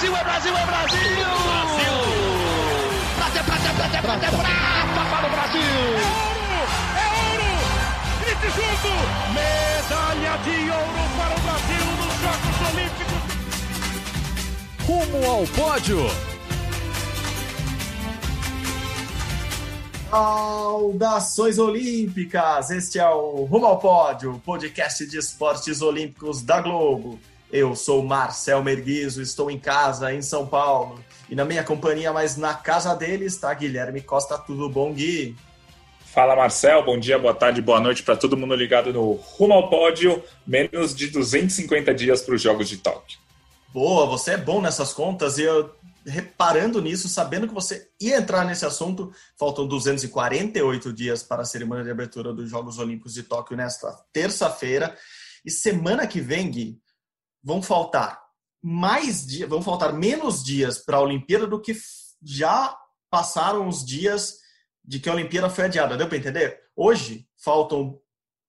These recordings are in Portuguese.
Brasil, é Brasil, é Brasil! Brasil! Prata, prata, prata, prata, prata para o Brasil! É ouro! É ouro! Grite junto! Medalha de ouro para o Brasil nos Jogos Olímpicos! Rumo ao pódio! Saudações Olímpicas! Este é o Rumo ao Pódio, podcast de esportes olímpicos da Globo. Eu sou Marcel Merguizo, estou em casa, em São Paulo. E na minha companhia, mas na casa dele, está Guilherme Costa. Tudo bom, Gui? Fala, Marcel. Bom dia, boa tarde, boa noite para todo mundo ligado no Rumo ao Pódio. Menos de 250 dias para os Jogos de Tóquio. Boa, você é bom nessas contas e eu reparando nisso, sabendo que você ia entrar nesse assunto, faltam 248 dias para a cerimônia de abertura dos Jogos Olímpicos de Tóquio nesta terça-feira. E semana que vem, Gui, vão faltar mais dias, vão faltar menos dias para a Olimpíada do que já passaram os dias de que a Olimpíada foi adiada. Deu para entender? Hoje faltam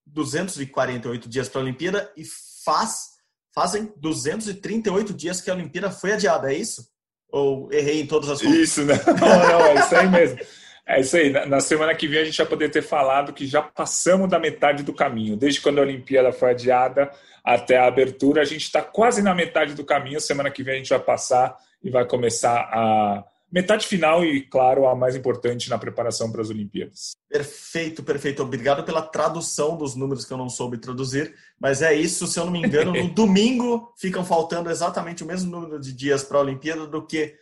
248 dias para a Olimpíada e faz fazem 238 dias que a Olimpíada foi adiada, é isso? Ou errei em todas as contas? Isso, não, não, é isso aí mesmo. É isso aí. Na semana que vem a gente vai poder ter falado que já passamos da metade do caminho. Desde quando a Olimpíada foi adiada até a abertura, a gente está quase na metade do caminho. Semana que vem a gente vai passar e vai começar a metade final e, claro, a mais importante na preparação para as Olimpíadas. Perfeito, perfeito. Obrigado pela tradução dos números que eu não soube traduzir, mas é isso, se eu não me engano, no domingo ficam faltando exatamente o mesmo número de dias para a Olimpíada do que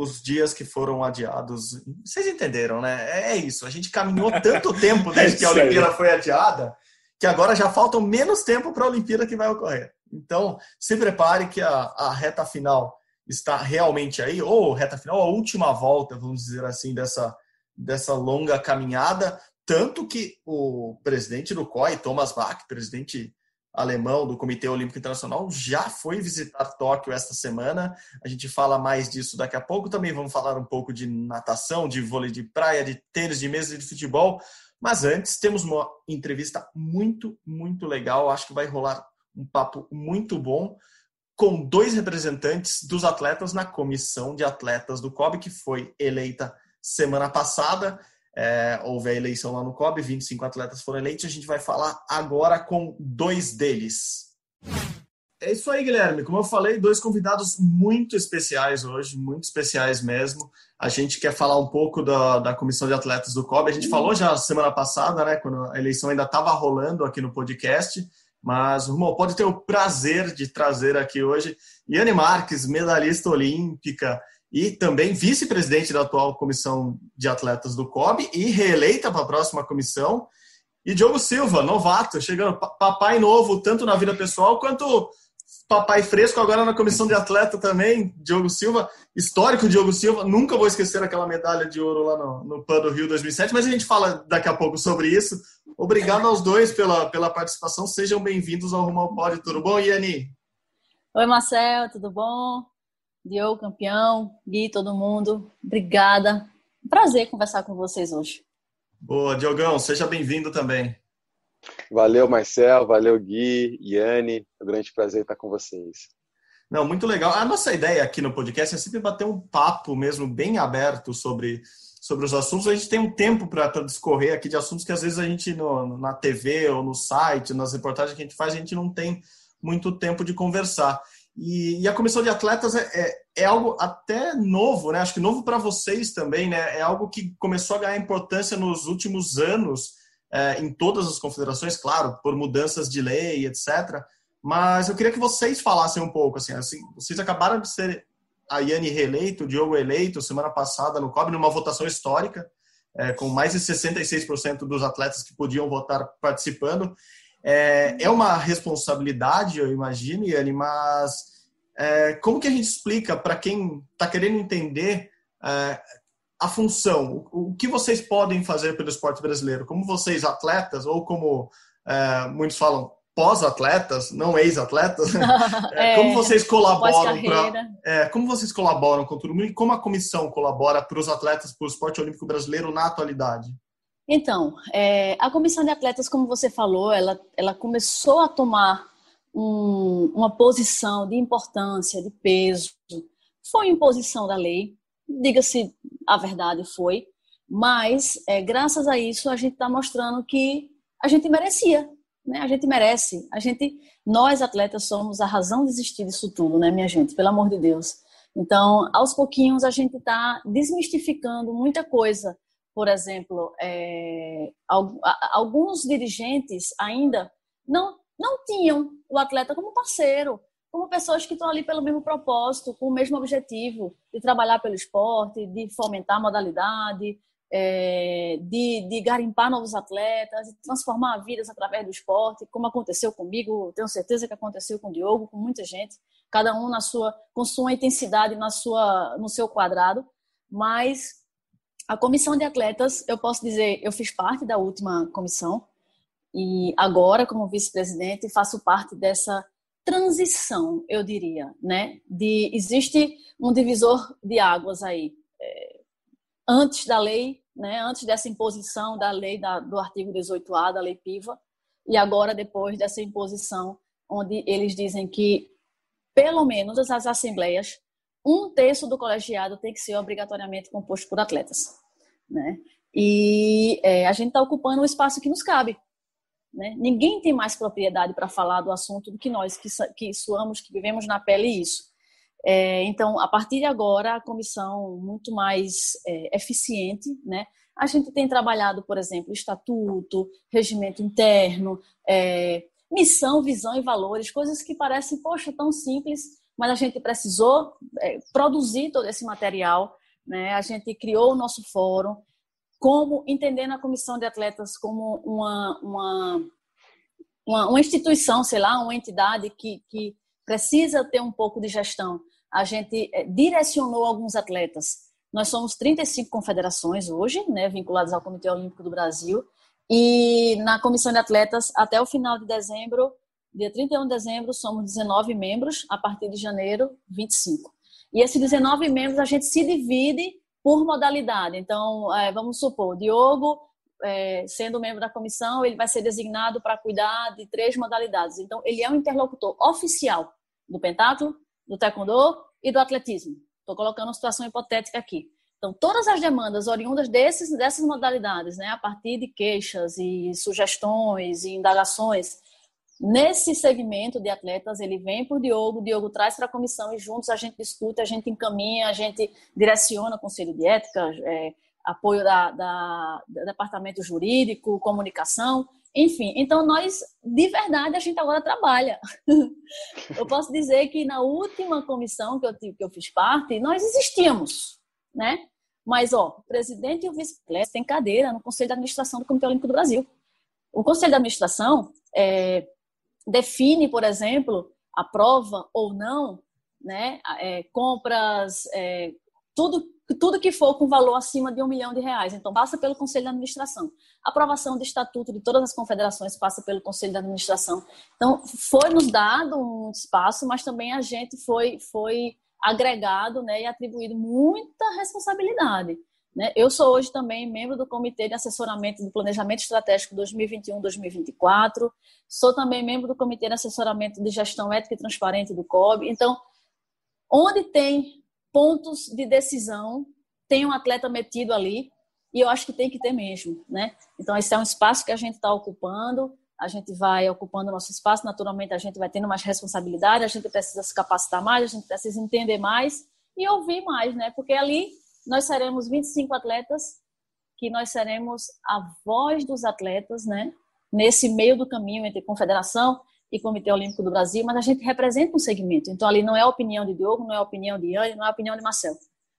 os dias que foram adiados. Vocês entenderam, né? É isso. A gente caminhou tanto tempo desde que a Olimpíada foi adiada que agora já faltam menos tempo para a Olimpíada que vai ocorrer. Então, se prepare que a, a reta final está realmente aí, ou reta final, a última volta, vamos dizer assim, dessa, dessa longa caminhada. Tanto que o presidente do COI, Thomas Bach, presidente alemão do Comitê Olímpico Internacional, já foi visitar Tóquio esta semana. A gente fala mais disso daqui a pouco. Também vamos falar um pouco de natação, de vôlei de praia, de tênis de mesa e de futebol. Mas antes, temos uma entrevista muito, muito legal. Acho que vai rolar um papo muito bom com dois representantes dos atletas na comissão de atletas do COB, que foi eleita semana passada. É, houve a eleição lá no COB, 25 atletas foram eleitos. A gente vai falar agora com dois deles. É isso aí, Guilherme. Como eu falei, dois convidados muito especiais hoje, muito especiais mesmo. A gente quer falar um pouco da, da comissão de atletas do COB. A gente falou já semana passada, né, quando a eleição ainda estava rolando aqui no podcast. Mas o Rumo pode ter o prazer de trazer aqui hoje Yane Marques, medalhista olímpica e também vice-presidente da atual comissão de atletas do COB e reeleita para a próxima comissão. E Diogo Silva, novato, chegando, papai novo, tanto na vida pessoal quanto papai fresco agora na comissão de atleta também, Diogo Silva, histórico Diogo Silva, nunca vou esquecer aquela medalha de ouro lá no, no PAN do Rio 2007, mas a gente fala daqui a pouco sobre isso. Obrigado aos dois pela, pela participação, sejam bem-vindos ao Rumo ao Pódio, tudo bom, Iani? Oi, Marcel, tudo bom? Diogo, campeão, Gui, todo mundo, obrigada. Prazer conversar com vocês hoje. Boa, Diogão, seja bem-vindo também. Valeu, Marcel, valeu, Gui, Yane. É um grande prazer estar com vocês. Não, muito legal. A nossa ideia aqui no podcast é sempre bater um papo mesmo bem aberto sobre, sobre os assuntos. A gente tem um tempo para discorrer aqui de assuntos que às vezes a gente no, na TV ou no site, nas reportagens que a gente faz, a gente não tem muito tempo de conversar. E, e a comissão de atletas é, é, é, algo até novo, né? Acho que novo para vocês também, né? É algo que começou a ganhar importância nos últimos anos é, em todas as confederações, claro, por mudanças de lei, etc. Mas eu queria que vocês falassem um pouco, assim, assim vocês acabaram de ser a Yane reeleito, o Diogo eleito semana passada no COB, numa votação histórica, é, com mais de 66% dos atletas que podiam votar participando. É, é uma responsabilidade, eu imagino, Yane, mas é, como que a gente explica para quem está querendo entender é, a função, o, que vocês podem fazer pelo esporte brasileiro, como vocês atletas ou como é, muitos falam pós-atletas, não ex-atletas, é, como vocês colaboram para, é, como vocês colaboram com tudo e como a comissão colabora para os atletas para o esporte olímpico brasileiro na atualidade? Então, é, a comissão de atletas, como você falou, ela, ela começou a tomar um, uma posição de importância, de peso. Foi imposição da lei, diga-se a verdade, foi, mas é, graças a isso a gente está mostrando que a gente merecia, né? A gente merece, a gente, nós atletas somos a razão de existir disso tudo, né, minha gente? Pelo amor de Deus. Então, aos pouquinhos a gente está desmistificando muita coisa. Por exemplo, é, alguns dirigentes ainda não não tinham o atleta como parceiro, como pessoas que estão ali pelo mesmo propósito, com o mesmo objetivo de trabalhar pelo esporte, de fomentar a modalidade, é, de, de garimpar novos atletas, de transformar vidas através do esporte, como aconteceu comigo, tenho certeza que aconteceu com o Diogo, com muita gente, cada um na sua, com sua intensidade, na sua, no seu quadrado, mas a comissão de atletas, eu posso dizer, eu fiz parte da última comissão, e agora, como vice-presidente, faço parte dessa transição, eu diria, né? De existe um divisor de águas aí. É, antes da lei, né? Antes dessa imposição da lei da, do artigo 18A da lei PIVA e agora depois dessa imposição onde eles dizem que pelo menos as assembleias um terço do colegiado tem que ser obrigatoriamente composto por atletas, né? E é, a gente está ocupando o espaço que nos cabe, né? Ninguém tem mais propriedade para falar do assunto do que nós, que, que suamos, que vivemos na pele isso. É, então, a partir de agora, a comissão muito mais é, eficiente, né? A gente tem trabalhado, por exemplo, estatuto, regimento interno, é, missão, visão e valores, coisas que parecem, poxa, tão simples, mas a gente precisou é, produzir todo esse material, né? A gente criou o nosso fórum, como entendendo a comissão de atletas como uma, uma, uma, uma instituição, sei lá, uma entidade que, que precisa ter um pouco de gestão. A gente eh, direcionou alguns atletas. Nós somos 35 confederações hoje, né, vinculadas ao Comitê Olímpico do Brasil, e na comissão de atletas, até o final de dezembro, dia 31 de dezembro, somos 19 membros, a partir de janeiro, 25. E esses 19 membros a gente se divide por modalidade. Então, é, vamos supor, Diogo, é, sendo membro da comissão, ele vai ser designado para cuidar de três modalidades. Então, ele é um interlocutor oficial do pentatlo, do taekwondo e do atletismo. Estou colocando uma situação hipotética aqui. Então, todas as demandas oriundas desses, dessas modalidades, né, a partir de queixas e sugestões e indagações, Nesse segmento de atletas, ele vem para o Diogo, o Diogo traz para a comissão e juntos a gente discute, a gente encaminha, a gente direciona o conselho de ética, é, apoio da, da, departamento jurídico, comunicação, enfim. Então, nós, de verdade, a gente agora trabalha. eu posso dizer que na última comissão que eu, que eu fiz parte, nós existíamos, né? Mas, ó, o presidente e o vice-presidente têm cadeira no Conselho de Administração do Comitê Olímpico do Brasil. O Conselho de Administração é, define, por exemplo, aprova ou não, né, é, compras, é, tudo, tudo que for com valor acima de um milhão de reais. Então, passa pelo Conselho de Administração. A aprovação do estatuto de todas as confederações passa pelo Conselho de Administração. Então, foi nos dado um espaço, mas também a gente foi, foi agregado né, e atribuído muita responsabilidade. Né? Eu sou hoje também membro do Comitê de Assessoramento do Planejamento Estratégico 2021-2024, sou também membro do Comitê de Assessoramento de Gestão Ética e Transparente do COB. Então, onde tem pontos de decisão, tem um atleta metido ali, e eu acho que tem que ter mesmo. Né? Então, esse é um espaço que a gente está ocupando, a gente vai ocupando nosso espaço, naturalmente a gente vai tendo mais responsabilidade, a gente precisa se capacitar mais, a gente precisa entender mais e ouvir mais, né? Porque ali nós seremos 25 atletas, que nós seremos a voz dos atletas, né? Nesse meio do caminho entre confederação e Comitê Olímpico do Brasil, mas a gente representa um segmento. Então ali não é a opinião de Diogo, não é a opinião de Anne, não é a opinião de Marcel,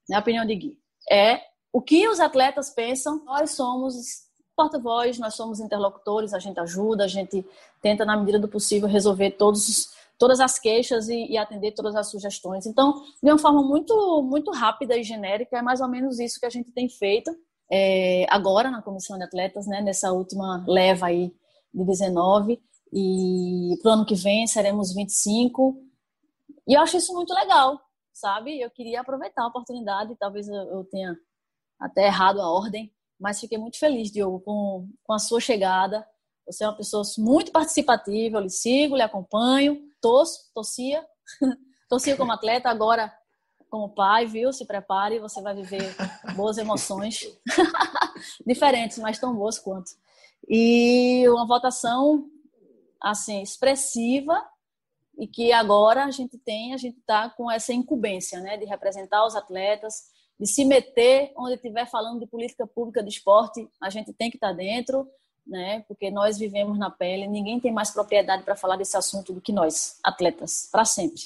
não é a opinião de Gui. É o que os atletas pensam, nós somos porta-voz, nós somos interlocutores, a gente ajuda, a gente tenta, na medida do possível, resolver todos os todas as queixas e, e, atender todas as sugestões. Então, de uma forma muito, muito rápida e genérica, é mais ou menos isso que a gente tem feito é, agora na comissão de atletas, né, nessa última leva aí de 19, e para o ano que vem seremos 25. E eu acho isso muito legal, sabe? Eu queria aproveitar a oportunidade, talvez eu tenha até errado a ordem, mas fiquei muito feliz, Diogo, com, com a sua chegada, Você é uma pessoa muito participativa, eu lhe sigo, lhe acompanho, torço, torcia, torcia como atleta, agora como pai, viu? Se prepare, você vai viver boas emoções, diferentes, mas tão boas quanto. E uma votação assim expressiva e que agora a gente tem, a gente está com essa incumbência, né, de representar os atletas, de se meter onde estiver falando de política pública de esporte, a gente tem que estar tá dentro, né, porque nós vivemos na pele, ninguém tem mais propriedade para falar desse assunto do que nós, atletas, para sempre.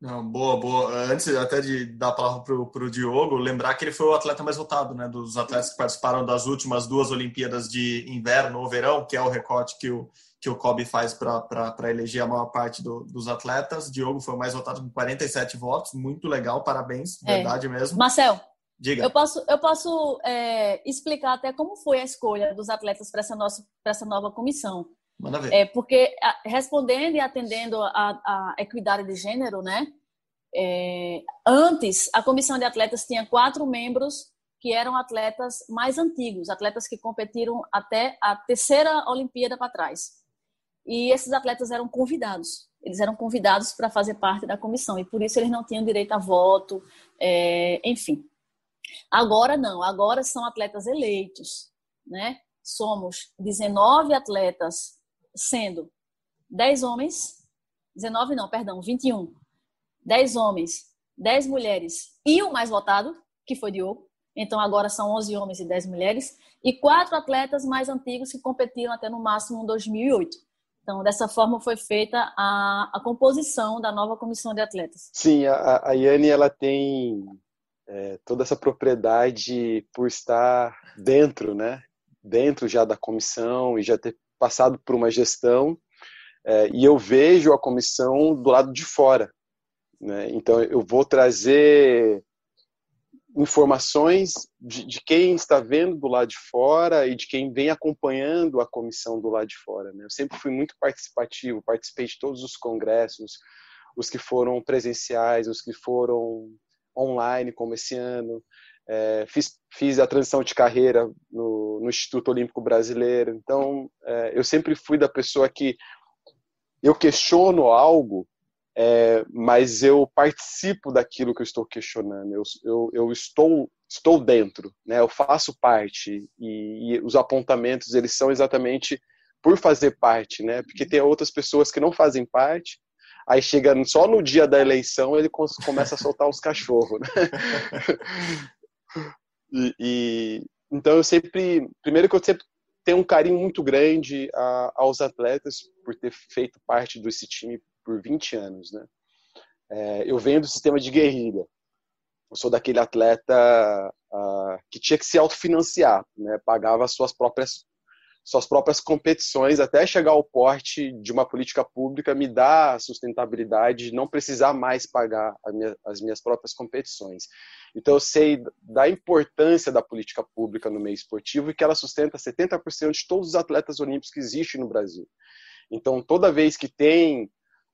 Não, boa, boa. Antes até de dar a palavra para o Diogo, lembrar que ele foi o atleta mais votado, né? Dos atletas que participaram das últimas duas Olimpíadas de inverno ou verão, que é o recorte que o, que o Kobe faz para eleger a maior parte do, dos atletas. Diogo foi o mais votado com 47 votos, muito legal, parabéns, é. verdade mesmo. Marcel, Diga. Eu posso, eu posso é, explicar até como foi a escolha dos atletas para essa, nossa, essa nova comissão. Manda ver. É, porque respondendo e atendendo a equidade de gênero, né? É, antes, a comissão de atletas tinha quatro membros que eram atletas mais antigos, atletas que competiram até a terceira Olimpíada para trás. E esses atletas eram convidados. Eles eram convidados para fazer parte da comissão e por isso eles não tinham direito a voto, é, enfim. Agora não, agora são atletas eleitos, né? Somos 19 atletas sendo 10 homens, 19 não, perdão, 21. 10 homens, 10 mulheres e o mais votado, que foi Diogo. Então agora são 11 homens e 10 mulheres. E quatro atletas mais antigos que competiram até no máximo em 2008. Então, dessa forma foi feita a, a composição da nova comissão de atletas. Sim, a, a Yane ela tem é, toda essa propriedade por estar dentro, né? Dentro já da comissão e já ter passado por uma gestão é, e eu vejo a comissão do lado de fora. Né? Então, eu vou trazer informações de, de, quem está vendo do lado de fora e de quem vem acompanhando a comissão do lado de fora. Né? Eu sempre fui muito participativo, participei de todos os congressos, os que foram presenciais, os que foram online, como esse ano. É, fiz, fiz a transição de carreira no, no Instituto Olímpico Brasileiro. Então, é, eu sempre fui da pessoa que eu questiono algo, é, mas eu participo daquilo que eu estou questionando. Eu, eu, eu estou estou dentro, né? Eu faço parte e, e, os apontamentos eles são exatamente por fazer parte, né? Porque tem outras pessoas que não fazem parte Aí chega só no dia da eleição ele começa a soltar os cachorros, né? E, e, então eu sempre, primeiro que eu sempre tenho um carinho muito grande a, aos atletas por ter feito parte desse time por 20 anos, né? É, eu venho do sistema de guerrilha. Eu sou daquele atleta uh, que tinha que se autofinanciar, né? Pagava as suas próprias suas próprias competições até chegar ao porte de uma política pública me dá sustentabilidade de não precisar mais pagar as minhas próprias competições. Então eu sei da importância da política pública no meio esportivo e que ela sustenta 70% de todos os atletas olímpicos que existem no Brasil. Então toda vez que tem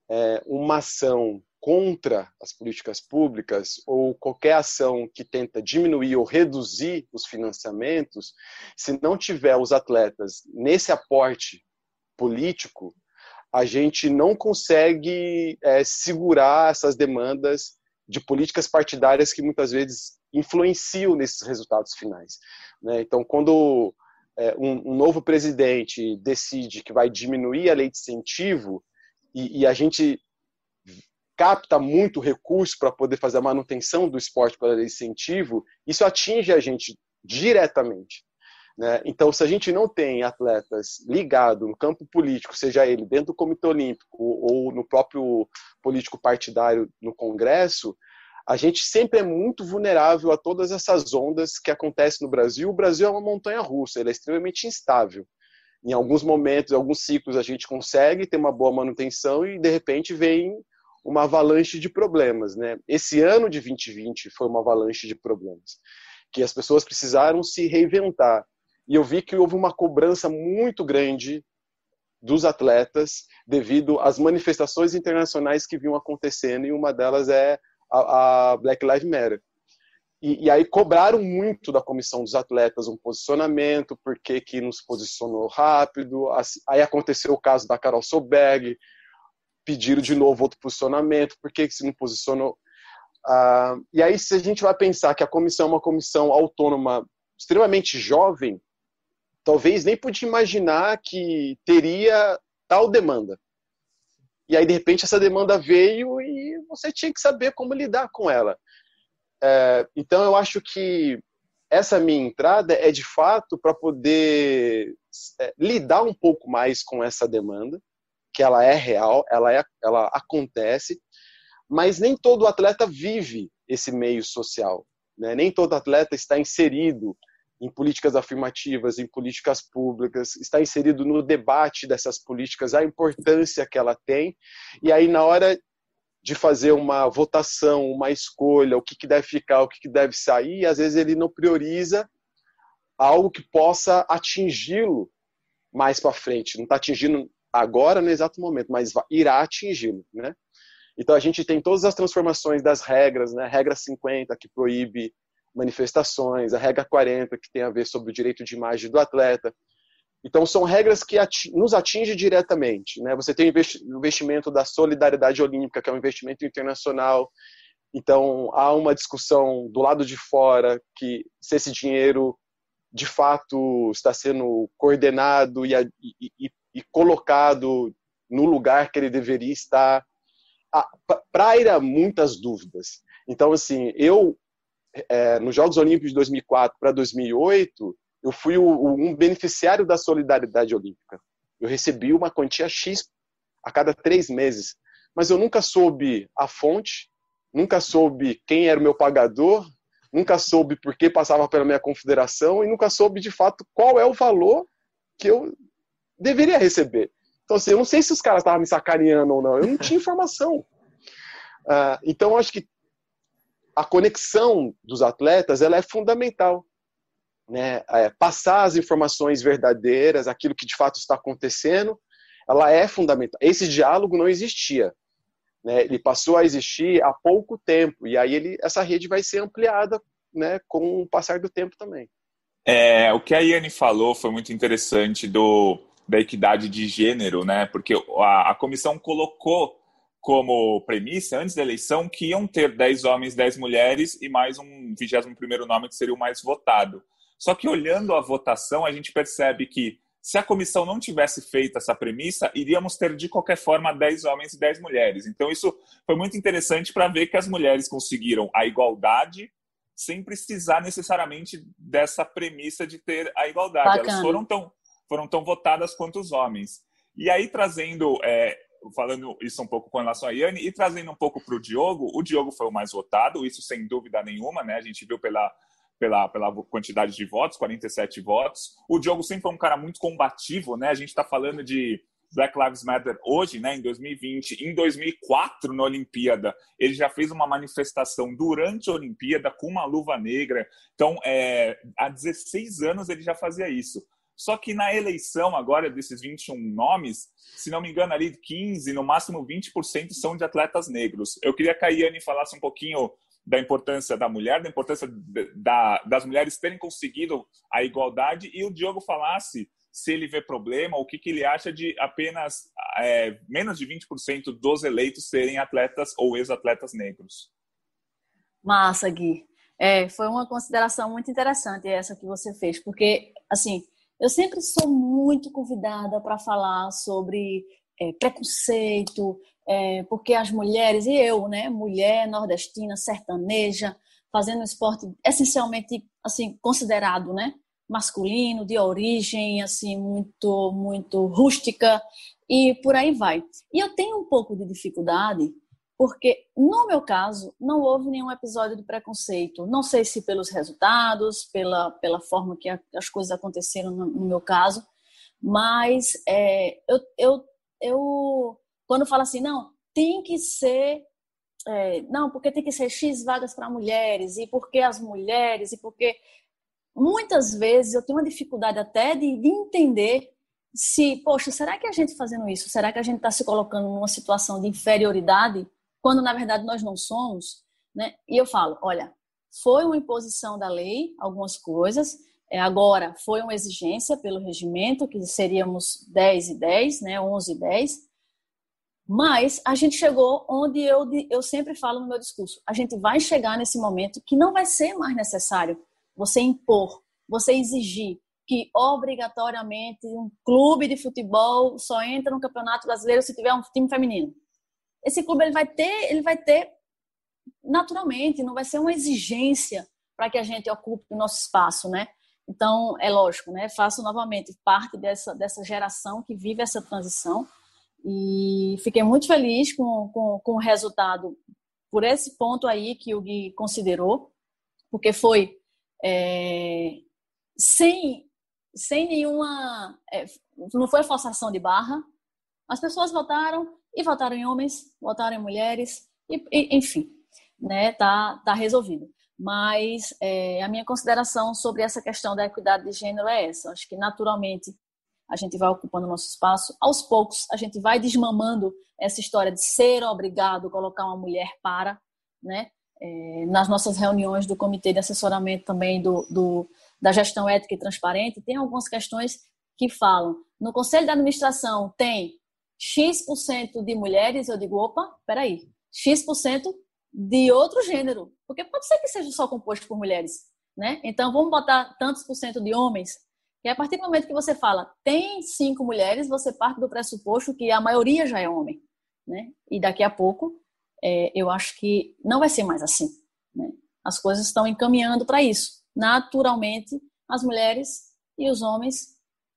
é, uma ação contra as políticas públicas ou qualquer ação que tenta diminuir ou reduzir os financiamentos, se não tiver os atletas nesse aporte político, a gente não consegue é, segurar essas demandas de políticas partidárias que muitas vezes influenciam nesses resultados finais. Né? Então, quando é, um, um, novo presidente decide que vai diminuir a lei de incentivo e, e a gente capta muito recurso para poder fazer a manutenção do esporte para incentivo, isso atinge a gente diretamente. Né? Então, se a gente não tem atletas ligados no campo político, seja ele dentro do Comitê Olímpico ou no próprio político partidário no Congresso, a gente sempre é muito vulnerável a todas essas ondas que acontecem no Brasil. O Brasil é uma montanha russa, ele é extremamente instável. Em alguns momentos, em alguns ciclos, a gente consegue ter uma boa manutenção e, de repente, vem uma avalanche de problemas. Né? Esse ano de 2020 foi uma avalanche de problemas, que as pessoas precisaram se reinventar. E eu vi que houve uma cobrança muito grande dos atletas devido às manifestações internacionais que vinham acontecendo, e uma delas é a, a Black Lives Matter. e, e, aí cobraram muito da comissão dos atletas um posicionamento, por que, se posicionou rápido. Aí aconteceu o caso da Carol Solberg, pediram de novo outro posicionamento, por que, se não posicionou. Ah, e aí, se a gente vai pensar que a comissão é uma comissão autônoma extremamente jovem, talvez nem podia imaginar que teria tal demanda. E aí, de repente, essa demanda veio e você tinha que saber como lidar com ela. É, então, eu acho que essa minha entrada é de fato para poder é, lidar um pouco mais com essa demanda, que ela é real, ela, é, ela acontece, mas nem todo atleta vive esse meio social. Né? Nem todo atleta está inserido em políticas afirmativas, em políticas públicas, está inserido no debate dessas políticas, a importância que ela tem. E aí, na hora de fazer uma votação, uma escolha, o que, que deve ficar, o que, que deve sair, às vezes ele não prioriza algo que possa atingi-lo mais para frente. Não está atingindo agora, no exato momento, mas irá atingi-lo. Né? Então, a gente tem todas as transformações das regras, né? a regra 50, que proíbe manifestações, a regra 40, que tem a ver sobre o direito de imagem do atleta, então, são regras que nos atingem diretamente. Né? Você tem o investimento da solidariedade olímpica, que é um investimento internacional. Então, há uma discussão do lado de fora que se esse dinheiro de fato está sendo coordenado e, e, e colocado no lugar que ele deveria estar. Praira muitas dúvidas. Então, assim, eu, é, nos Jogos Olímpicos de 2004 para 2008, eu fui o, um beneficiário da solidariedade olímpica. Eu recebi uma quantia X a cada três meses, mas eu nunca soube a fonte, nunca soube quem era o meu pagador, nunca soube por que passava pela minha confederação e nunca soube de fato qual é o valor que eu deveria receber. Então, assim, eu não sei se os caras estavam me sacaneando ou não, eu não tinha informação. Uh, então, acho que a conexão dos atletas ela é fundamental né, é, passar as informações verdadeiras, aquilo que de fato está acontecendo, ela é fundamental. Esse diálogo não existia. Né, ele passou a existir há pouco tempo, e aí ele, essa rede vai ser ampliada né, com o passar do tempo também. É, o que a Iane falou foi muito interessante do, da equidade de gênero, né? Porque a, a comissão colocou como premissa, antes da eleição, que iam ter 10 homens, 10 mulheres e mais um 21º nome que seria o mais votado. Só que olhando a votação, a gente percebe que se a comissão não tivesse feito essa premissa, iríamos ter de qualquer forma 10 homens e 10 mulheres. Então isso foi muito interessante para ver que as mulheres conseguiram a igualdade sem precisar necessariamente dessa premissa de ter a igualdade. Bacana. Elas foram tão, foram tão votadas quanto os homens. E aí trazendo, é, falando isso um pouco com relação a Yane, e trazendo um pouco para o Diogo, o Diogo foi o mais votado, isso sem dúvida nenhuma, né? A gente viu pela pela, pela quantidade de votos, 47 votos. O Diogo sempre foi um cara muito combativo, né? A gente está falando de Black Lives Matter hoje, né, em 2020, em 2004 na Olimpíada, ele já fez uma manifestação durante a Olimpíada com uma luva negra. Então, é, há 16 anos ele já fazia isso. Só que na eleição agora desses 21 nomes, se não me engano ali 15, no máximo 20% são de atletas negros. Eu queria que a Iane falasse um pouquinho da importância da mulher, da importância da, das mulheres terem conseguido a igualdade e o Diogo falasse se ele vê problema, o que, que ele acha de apenas é, menos de 20% dos eleitos serem atletas ou ex-atletas negros. Massa, Gui. É, foi uma consideração muito interessante essa que você fez, porque, assim, eu sempre sou muito convidada para falar sobre é, preconceito, é, porque as mulheres, e eu, né, mulher nordestina, sertaneja, fazendo esporte essencialmente, assim, considerado, né, masculino, de origem, assim, muito, muito rústica, e por aí vai. E eu tenho um pouco de dificuldade, porque no meu caso não houve nenhum episódio de preconceito. Não sei se pelos resultados, pela, pela forma que a, as coisas aconteceram no, no meu caso, mas é, eu, eu, eu quando fala assim, não, tem que ser. É, não, porque tem que ser X vagas para mulheres, e porque as mulheres, e porque. Muitas vezes eu tenho uma dificuldade até de, de entender se, poxa, será que a gente fazendo isso, será que a gente está se colocando numa situação de inferioridade, quando na verdade nós não somos? Né? E eu falo, olha, foi uma imposição da lei, algumas coisas. É, agora, foi uma exigência pelo regimento, que seríamos 10 e 10, né, 11 e 10. Mas a gente chegou onde eu, eu sempre falo no meu discurso: a gente vai chegar nesse momento que não vai ser mais necessário você impor, você exigir que obrigatoriamente um clube de futebol só entra no Campeonato Brasileiro se tiver um time feminino. Esse clube ele vai ter, ele vai ter naturalmente, não vai ser uma exigência para que a gente ocupe o nosso espaço, né? Então, é lógico, né? Faço novamente parte dessa, dessa geração que vive essa transição e fiquei muito feliz com, com, com o resultado por esse ponto aí que o Gui considerou, porque foi é, sem, sem nenhuma. É, não foi forçação de barra. As pessoas votaram e votaram em homens, votaram em mulheres, e, e enfim, né, tá, tá resolvido. Mas é, a minha consideração sobre essa questão da equidade de gênero é essa. Acho que naturalmente a gente vai ocupando nosso espaço. Aos poucos a gente vai desmamando essa história de ser obrigado a colocar uma mulher para, né? É, nas nossas reuniões do comitê de assessoramento também do, do, da gestão ética e transparente, tem algumas questões que falam. No conselho de administração tem X% de mulheres, eu digo, opa, peraí, X% de outro gênero, porque pode ser que seja só composto por mulheres, né? Então vamos botar tantos por cento de homens, que a partir do momento que você fala tem cinco mulheres, você parte do pressuposto que a maioria já é homem, né? E daqui a pouco é, eu acho que não vai ser mais assim, né? As coisas estão encaminhando para isso. Naturalmente, as mulheres e os homens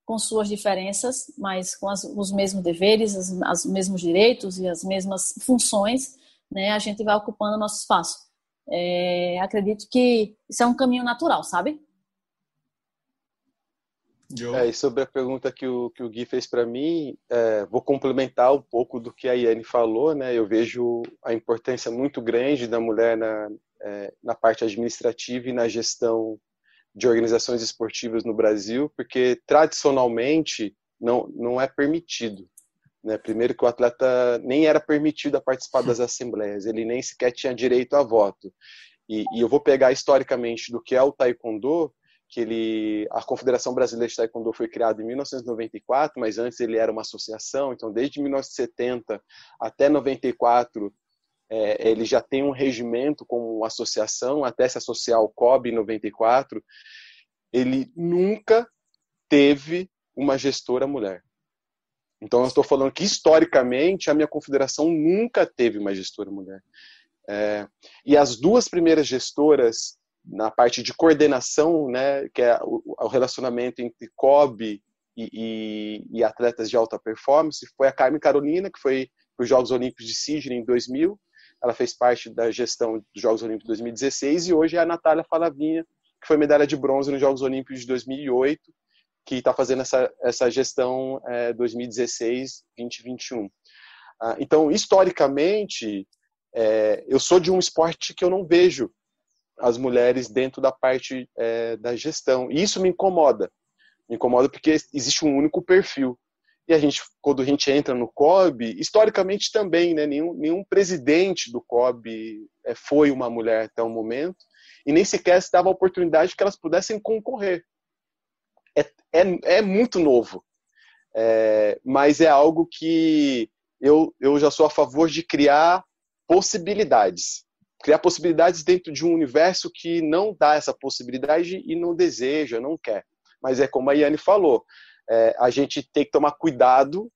com suas diferenças, mas com as, os mesmos deveres, os mesmos direitos e as mesmas funções, né, a gente vai ocupando o nosso espaço. É, acredito que isso é um caminho natural, sabe? É, e sobre a pergunta que o, que o Gui fez para mim, é, vou complementar um pouco do que a Iane falou, né? Eu vejo a importância muito grande da mulher na, é, na parte administrativa e na gestão de organizações esportivas no Brasil, porque tradicionalmente não, não é permitido. Né? Primeiro que o atleta nem era permitido a participar das assembleias, ele nem sequer tinha direito a voto. E, e, eu vou pegar historicamente do que é o taekwondo, que ele, a Confederação Brasileira de Taekwondo foi criada em 1994, mas antes ele era uma associação, então desde 1970 até 94 é, ele já tem um regimento como associação, até se associar ao COB em 94, ele nunca teve uma gestora mulher. Então, eu estou falando que, historicamente, a minha confederação nunca teve uma gestora mulher. É, e as duas primeiras gestoras, na parte de coordenação, né, que é o, o relacionamento entre COB e, e, e, atletas de alta performance, foi a Carmen Carolina, que foi para os Jogos Olímpicos de Sydney em 2000. Ela fez parte da gestão dos Jogos Olímpicos de 2016. E hoje é a Natália Falavinha, que foi medalha de bronze nos Jogos Olímpicos de 2008 que está fazendo essa, essa gestão é, 2016-2021. Ah, então, historicamente, é, eu sou de um esporte que eu não vejo as mulheres dentro da parte é, da gestão. E isso me incomoda. Me incomoda porque existe um único perfil. E a gente, quando a gente entra no COB, historicamente também, né, nenhum, nenhum presidente do COB é, foi uma mulher até o momento, e nem sequer se dava a oportunidade que elas pudessem concorrer é, é, é muito novo. É, mas é algo que eu, eu já sou a favor de criar possibilidades. Criar possibilidades dentro de um universo que não dá essa possibilidade e não deseja, não quer. Mas é como a Yane falou, é, a gente tem que tomar cuidado,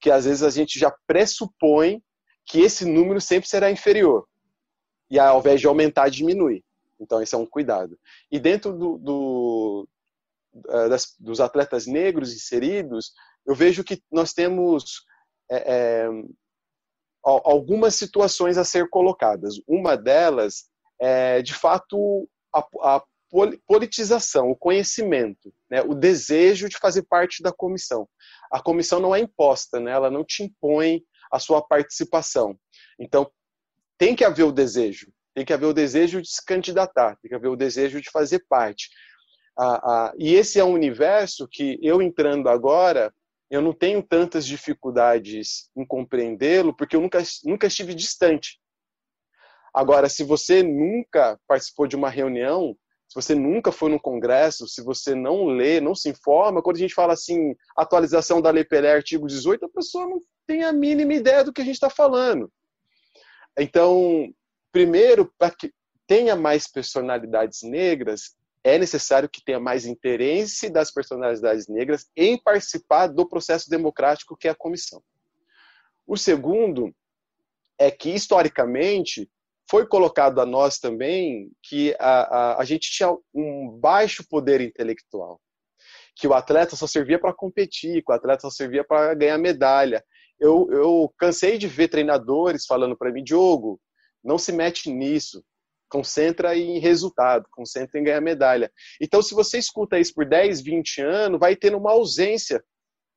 que às vezes a gente já pressupõe que esse número sempre será inferior. E ao invés de aumentar, diminui. Então, esse é um cuidado. E dentro do, do, eh, das, dos atletas negros inseridos, eu vejo que nós temos é, é, algumas situações a ser colocadas. Uma delas é, de fato, a, a politização, o conhecimento, né, o desejo de fazer parte da comissão. A comissão não é imposta, né, ela não te impõe a sua participação. Então, tem que haver o desejo, tem que haver o desejo de se candidatar, tem que haver o desejo de fazer parte. Ah, ah, e esse é um universo que eu entrando agora, eu não tenho tantas dificuldades em compreendê-lo, porque eu nunca, nunca estive distante. Agora, se você nunca participou de uma reunião, se você nunca foi num congresso, se você não lê, não se informa, quando a gente fala assim, atualização da Lei Pelé, artigo 18, a pessoa não tem a mínima ideia do que a gente está falando. Então, primeiro, para que tenha mais personalidades negras, é necessário que tenha mais interesse das personalidades negras em participar do processo democrático que é a comissão. O segundo é que, historicamente, foi colocado a nós também que a, a, a gente tinha um baixo poder intelectual, que o atleta só servia para competir, que o atleta só servia para ganhar medalha. Eu, eu cansei de ver treinadores falando para mim, Diogo, não se mete nisso, concentra em resultado, concentra em ganhar medalha. Então, se você escuta isso por 10, 20 anos, vai tendo uma ausência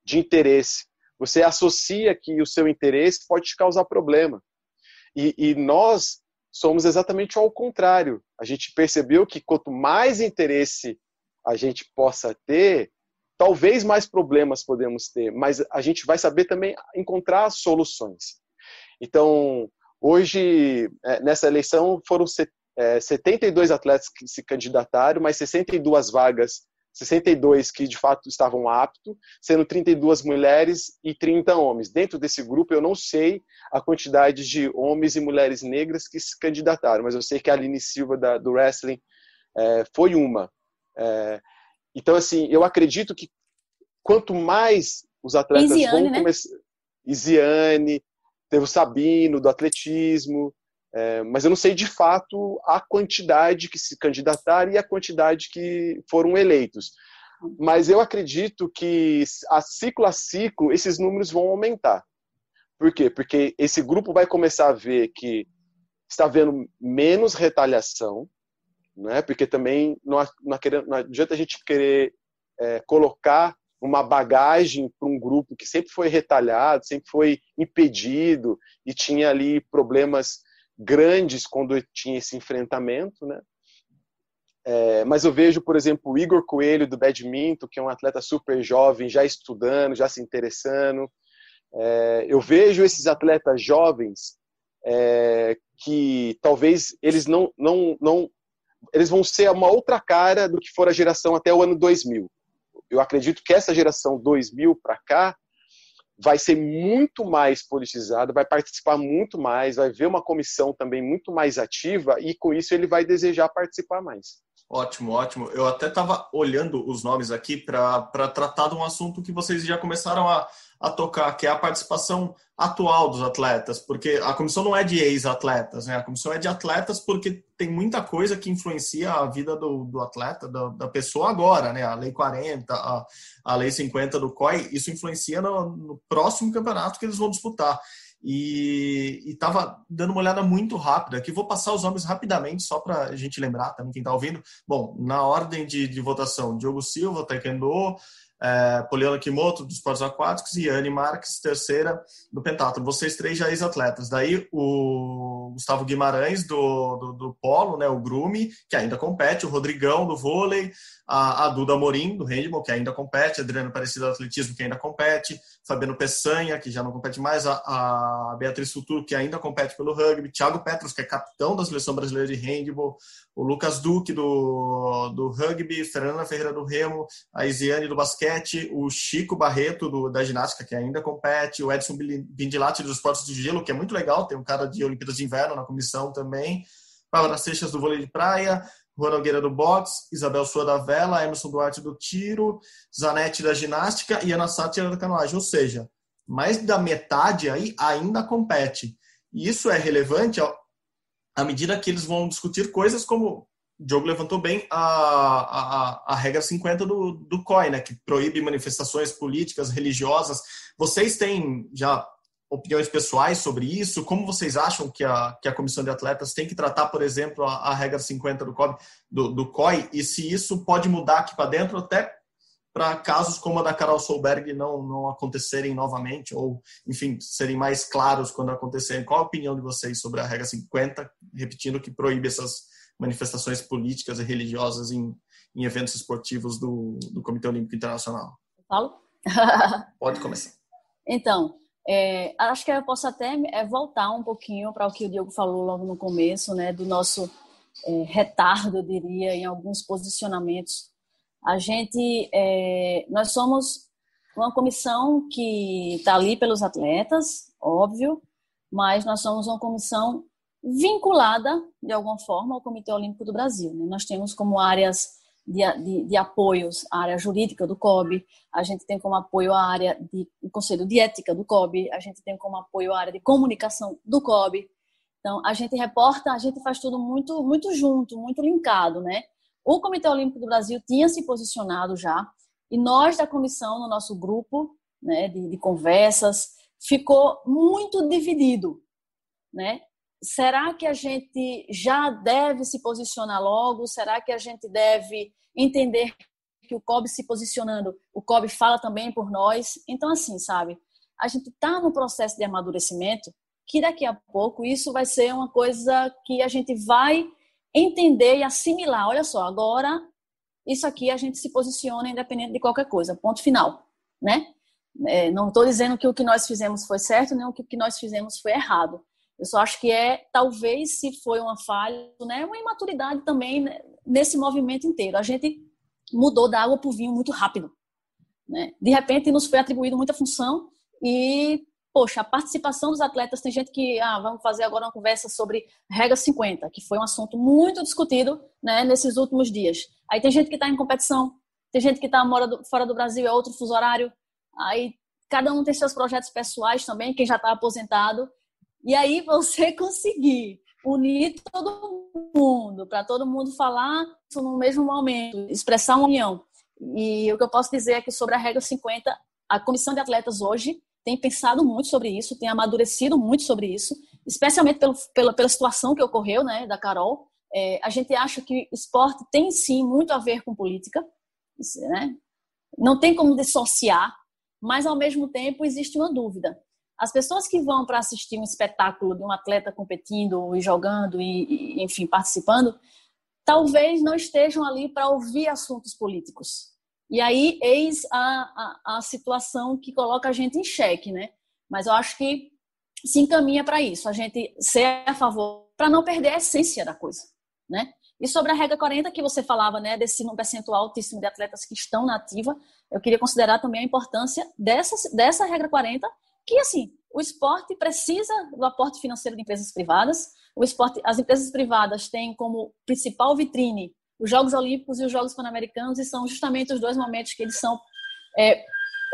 de interesse. Você associa que o seu interesse pode te causar problema. E, e nós somos exatamente ao contrário. A gente percebeu que quanto mais interesse a gente possa ter, talvez mais problemas podemos ter, mas a gente vai saber também encontrar soluções. Então, hoje, é, nessa eleição, foram é, 72 atletas que se candidataram, mas 62 vagas, 62 que de fato estavam aptos, sendo 32 mulheres e 30 homens. Dentro desse grupo, eu não sei a quantidade de homens e mulheres negras que se candidataram, mas eu sei que a Aline Silva da, do wrestling é, foi uma. É, então, assim, eu acredito que quanto mais os atletas Isiane, vão começar. Né? Isiane, teve o Sabino do atletismo, é, mas eu não sei de fato a quantidade que se candidataram e a quantidade que foram eleitos. Mas eu acredito que a ciclo a ciclo esses números vão aumentar. Por quê? Porque esse grupo vai começar a ver que está havendo menos retaliação, né? porque também não, não, não adianta a gente querer é, colocar uma bagagem para um grupo que sempre foi retalhado, sempre foi impedido e tinha ali problemas grandes quando tinha esse enfrentamento, né? É, mas eu vejo, por exemplo, o Igor Coelho do badminton, que é um atleta super jovem, já estudando, já se interessando. É, eu vejo esses atletas jovens é, que talvez eles não, não, não, eles vão ser uma outra cara do que for a geração até o ano 2000. Eu acredito que essa geração 2000 para cá vai ser muito mais politizado, vai participar muito mais, vai ver uma comissão também muito mais ativa e com isso ele vai desejar participar mais. Ótimo, ótimo. Eu até estava olhando os nomes aqui para tratar de um assunto que vocês já começaram a, a tocar, que é a participação atual dos atletas, porque a comissão não é de ex-atletas, né? A comissão é de atletas porque tem muita coisa que influencia a vida do, do atleta, da, da, pessoa agora, né? A Lei 40, a, a Lei 50 do COI, isso influencia no, no próximo campeonato que eles vão disputar. E estava dando uma olhada muito rápida, aqui vou passar os nomes rapidamente, só para a gente lembrar também quem está ouvindo. Bom, na ordem de, de votação, Diogo Silva, Taekwondo, é, Poliana Kimoto, dos esportes aquáticos, e Anne Marques, terceira, do pentatlo. Vocês três já ex-atletas. Daí o Gustavo Guimarães, do, do, do, polo, né, o Grume, que ainda compete, o Rodrigão, do vôlei, a, a Duda Morim, do handball, que ainda compete, a Adriana do atletismo, que ainda compete, Fabiano Peçanha, que já não compete mais, a, a Beatriz Futuro, que ainda compete pelo rugby, Thiago Petros, que é capitão da Seleção Brasileira de Handball, o Lucas Duque, do, do rugby, Fernanda Ferreira do remo, a Isiane do basquete, o Chico Barreto, do, da ginástica, que ainda compete, o Edson Bindilati, dos esportes de gelo, que é muito legal, tem um cara de Olimpíadas de Inverno na comissão também, Paula Seixas, do vôlei de praia, Juan Nogueira do boxe, Isabel Sua da vela, Emerson Duarte do tiro, Zanetti da ginástica e Ana Sátira da canoagem. Ou seja, mais da metade aí ainda compete. E isso é relevante à medida que eles vão discutir coisas como o Diogo levantou bem a, a, a regra 50 do, do COI, né, que proíbe manifestações políticas, religiosas. Vocês têm já opiniões pessoais sobre isso? Como vocês acham que a, que a comissão de atletas tem que tratar, por exemplo, a, a regra 50 do COI, do, do COI e se isso pode mudar aqui para dentro até para casos como a da Carol Solberg não, não acontecerem novamente ou, enfim, serem mais claros quando acontecerem. Qual a opinião de vocês sobre a regra 50, repetindo que proíbe essas manifestações políticas e religiosas em, em eventos esportivos do, do Comitê Olímpico Internacional? Falo? Pode começar. Então, É, acho que eu posso até é, voltar um pouquinho para o que o Diogo falou logo no começo, né, do nosso é, retardo, eu diria, em alguns posicionamentos. A gente, é, nós somos uma comissão que está ali pelos atletas, óbvio, mas nós somos uma comissão vinculada, de alguma forma, ao Comitê Olímpico do Brasil. Né? Nós temos como áreas de, de, de, apoios a área jurídica do COB, a gente tem como apoio a área de o Conselho de Ética do COB, a gente tem como apoio a área de comunicação do COB. Então, a gente reporta, a gente faz tudo muito, muito junto, muito linkado, né? O Comitê Olímpico do Brasil tinha se posicionado já, e nós da comissão, no nosso grupo né, de, de conversas, ficou muito dividido, né? Será que a gente já deve se posicionar logo? Será que a gente deve entender que o COB se posicionando, o COB fala também por nós? Então, assim, sabe, a gente está no processo de amadurecimento que daqui a pouco isso vai ser uma coisa que a gente vai entender e assimilar. Olha só, agora isso aqui a gente se posiciona independente de qualquer coisa, ponto final, né? É, não estou dizendo que o que nós fizemos foi certo, nem o que nós fizemos foi errado. Eu só acho que é, talvez, se foi uma falha, né, uma imaturidade também né, nesse movimento inteiro. A gente mudou da água para o vinho muito rápido. Né? De repente, nos foi atribuído muita função e, poxa, a participação dos atletas, tem gente que, ah, vamos fazer agora uma conversa sobre regra 50, que foi um assunto muito discutido né, nesses últimos dias. Aí tem gente que está em competição, tem gente que está fora do Brasil, é outro fuso horário. Aí cada um tem seus projetos pessoais também, quem já está aposentado. E aí você conseguir unir todo mundo, para todo mundo falar no mesmo momento, expressar uma união. E o que eu posso dizer é que sobre a regra 50, a comissão de atletas hoje tem pensado muito sobre isso, tem amadurecido muito sobre isso, especialmente pelo, pela, pela situação que ocorreu, né, da Carol. É, a gente acha que esporte tem sim muito a ver com política, né? não tem como dissociar, mas ao mesmo tempo existe uma dúvida. As pessoas que vão para assistir um espetáculo de um atleta competindo e jogando e, e enfim, participando, talvez não estejam ali para ouvir assuntos políticos. E aí, eis a, a, a, situação que coloca a gente em xeque, né? Mas eu acho que se encaminha para isso, a gente ser a favor, para não perder a essência da coisa, né? E sobre a regra 40 que você falava, né, desse um percentual altíssimo de atletas que estão na ativa, eu queria considerar também a importância dessa, dessa regra 40 que assim, o esporte precisa do aporte financeiro de empresas privadas. O esporte, as empresas privadas têm como principal vitrine os Jogos Olímpicos e os Jogos Pan-Americanos e são justamente os dois momentos que eles são é,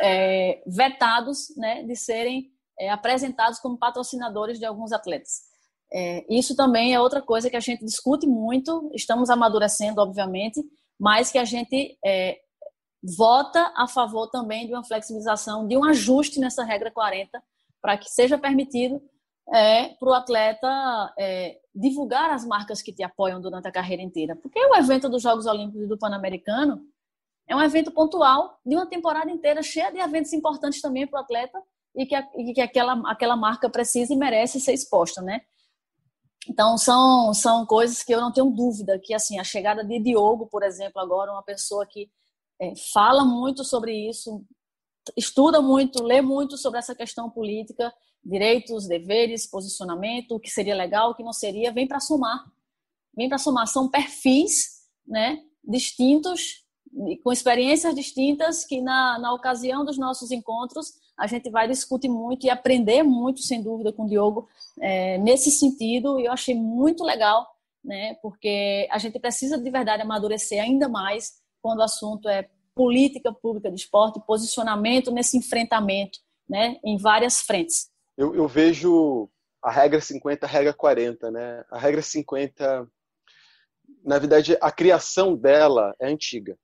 é, vetados, né, de serem é, apresentados como patrocinadores de alguns atletas. É, isso também é outra coisa que a gente discute muito. Estamos amadurecendo, obviamente, mas que a gente é, vota a favor também de uma flexibilização, de um ajuste nessa regra 40, para que seja permitido é, para o atleta é, divulgar as marcas que te apoiam durante a carreira inteira. Porque o evento dos Jogos Olímpicos e do Pan-Americano é um evento pontual de uma temporada inteira cheia de eventos importantes também para o atleta e que, e que aquela, aquela marca precisa e merece ser exposta, né? Então, são, são coisas que eu não tenho dúvida que, assim, a chegada de Diogo, por exemplo, agora, uma pessoa que é, fala muito sobre isso, estuda muito, lê muito sobre essa questão política, direitos, deveres, posicionamento, o que seria legal, o que não seria, vem para somar. Vem para somar. São perfis né, distintos, com experiências distintas, que na, na ocasião dos nossos encontros a gente vai discutir muito e aprender muito, sem dúvida, com o Diogo é, nesse sentido. E eu achei muito legal, né, porque a gente precisa de verdade amadurecer ainda mais quando o assunto é política pública de esporte, posicionamento nesse enfrentamento, né, em várias frentes. Eu, eu vejo a regra 50, a regra 40, né? A regra 50, na verdade, a criação dela é antiga.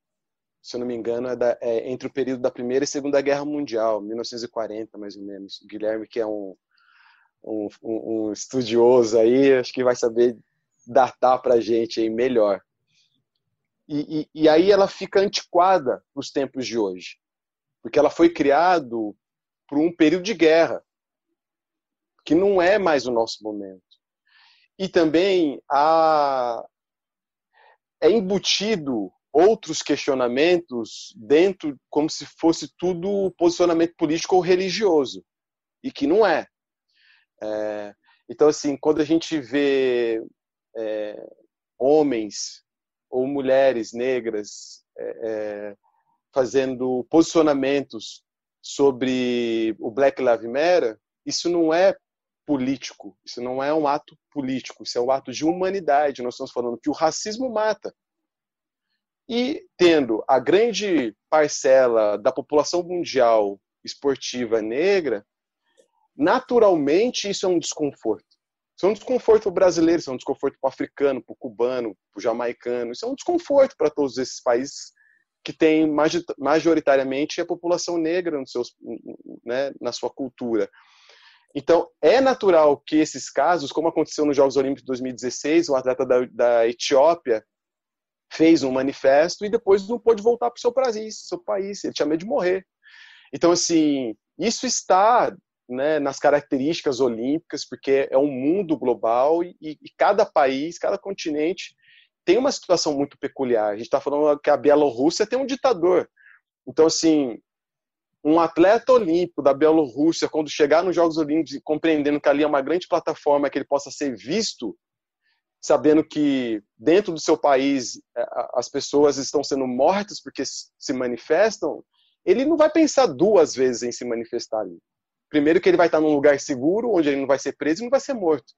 Se eu não me engano, é, da, é entre o período da Primeira e Segunda Guerra Mundial, 1940, mais ou menos. O Guilherme, que é um, um, um estudioso aí, acho que vai saber datar para a gente aí melhor. E, e, e aí ela fica antiquada nos tempos de hoje, porque ela foi criada por um período de guerra, que não é mais o nosso momento. E também há, é embutido outros questionamentos dentro, como se fosse tudo posicionamento político ou religioso. e que não é. é então, assim, quando a gente vê é, homens ou mulheres negras é, é fazendo posicionamentos sobre o Black Lives Matter, isso não é político, isso não é um ato político, isso é um ato de humanidade. Nós estamos falando que o racismo mata. E tendo a grande parcela da população mundial esportiva negra, naturalmente isso é um desconforto. Isso é um desconforto para o brasileiro, isso é um desconforto para o africano, para o cubano, para o jamaicano, isso é um desconforto para todos esses países que têm majoritariamente a população negra nos seus, né, na sua cultura. Então, é natural que esses casos, como aconteceu nos Jogos Olímpicos de 2016, um atleta da, da Etiópia fez um manifesto e depois não pôde voltar para o seu país, seu país, ele tinha medo de morrer. Então, assim, isso está né, nas características olímpicas, porque é um mundo global e, e cada país, cada continente tem uma situação muito peculiar. A gente está falando que a Bielorrússia tem um ditador. Então, assim, um atleta olímpico da Bielorrússia, quando chegar nos Jogos Olímpicos, compreendendo que ali é uma grande plataforma que ele possa ser visto, sabendo que dentro do seu país é, as pessoas estão sendo mortas porque se manifestam, ele não vai pensar duas vezes em se manifestar ali. Primeiro que ele vai estar num lugar seguro, onde ele não vai ser preso e não vai ser morto.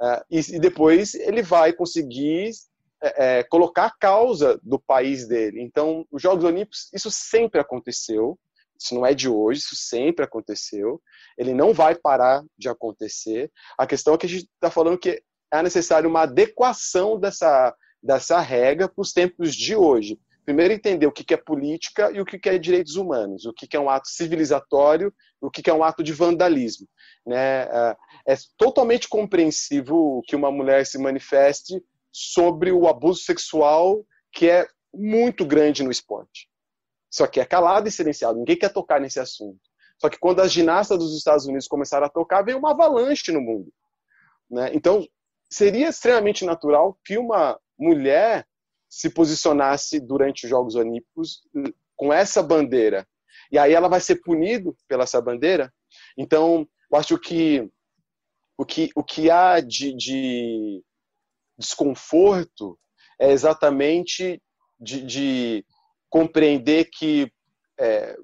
É, e depois ele vai conseguir é, colocar a causa do país dele. Então, os Jogos Olímpicos, isso sempre aconteceu. Isso não é de hoje, isso sempre aconteceu. Ele não vai parar de acontecer. A questão é que a gente está falando que é necessário uma adequação dessa, dessa regra para os tempos de hoje. Primeiro, entender o que é política e o que é direitos humanos, o que é um ato civilizatório o que é um ato de vandalismo. Né? É, é totalmente compreensível que uma mulher se manifeste sobre o abuso sexual que é muito grande no esporte. Só que é calado e silenciado, ninguém quer tocar nesse assunto. Só que quando as ginastas dos Estados Unidos começaram a tocar, veio uma avalanche no mundo. Né? Então, seria extremamente natural que uma mulher se posicionasse durante os Jogos Olímpicos com essa bandeira. E aí ela vai ser punido pela essa bandeira. Então, eu acho que o que, o que há de, de desconforto é exatamente de, de compreender que é,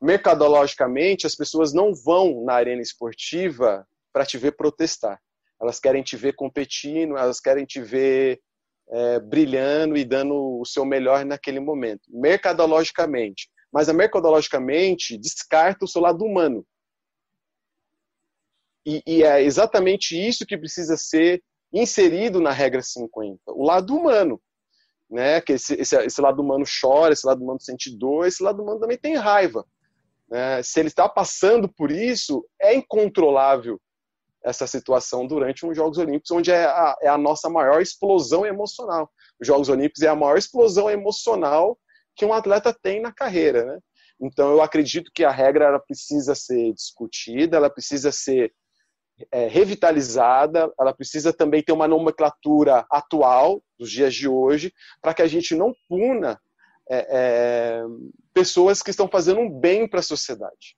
mercadologicamente as pessoas não vão na arena esportiva para te ver protestar. Elas querem te ver competindo, elas querem te ver é, brilhando e dando o seu melhor naquele momento, mercadologicamente. Mas a mercadologicamente descarta o seu lado humano. E, e é exatamente isso que precisa ser inserido na regra 50, o lado humano né? Que esse, esse, esse, lado humano chora, esse lado humano sente dor, esse lado humano também tem raiva. Né? Se ele está passando por isso, é incontrolável essa situação durante os Jogos Olímpicos, onde é a, é a nossa maior explosão emocional. Os Jogos Olímpicos é a maior explosão emocional que um atleta tem na carreira, né? Então eu acredito que a regra ela precisa ser discutida, ela precisa ser é, revitalizada, ela precisa também ter uma nomenclatura atual dos dias de hoje, para que a gente não puna é, é, pessoas que estão fazendo um bem para a sociedade.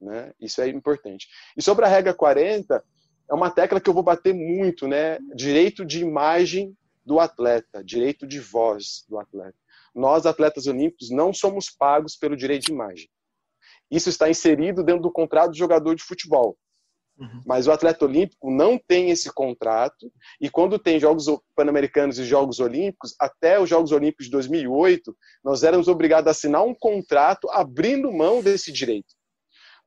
Né? Isso é importante. E sobre a regra 40, é uma tecla que eu vou bater muito, né? Direito de imagem do atleta, direito de voz do atleta. Nós, atletas olímpicos, não somos pagos pelo direito de imagem. Isso está inserido dentro do contrato do jogador de futebol. Uhum. Mas o atleta olímpico não tem esse contrato, e quando tem Jogos Pan-Americanos e Jogos Olímpicos, até os Jogos Olímpicos de 2008, nós éramos obrigados a assinar um contrato abrindo mão desse direito.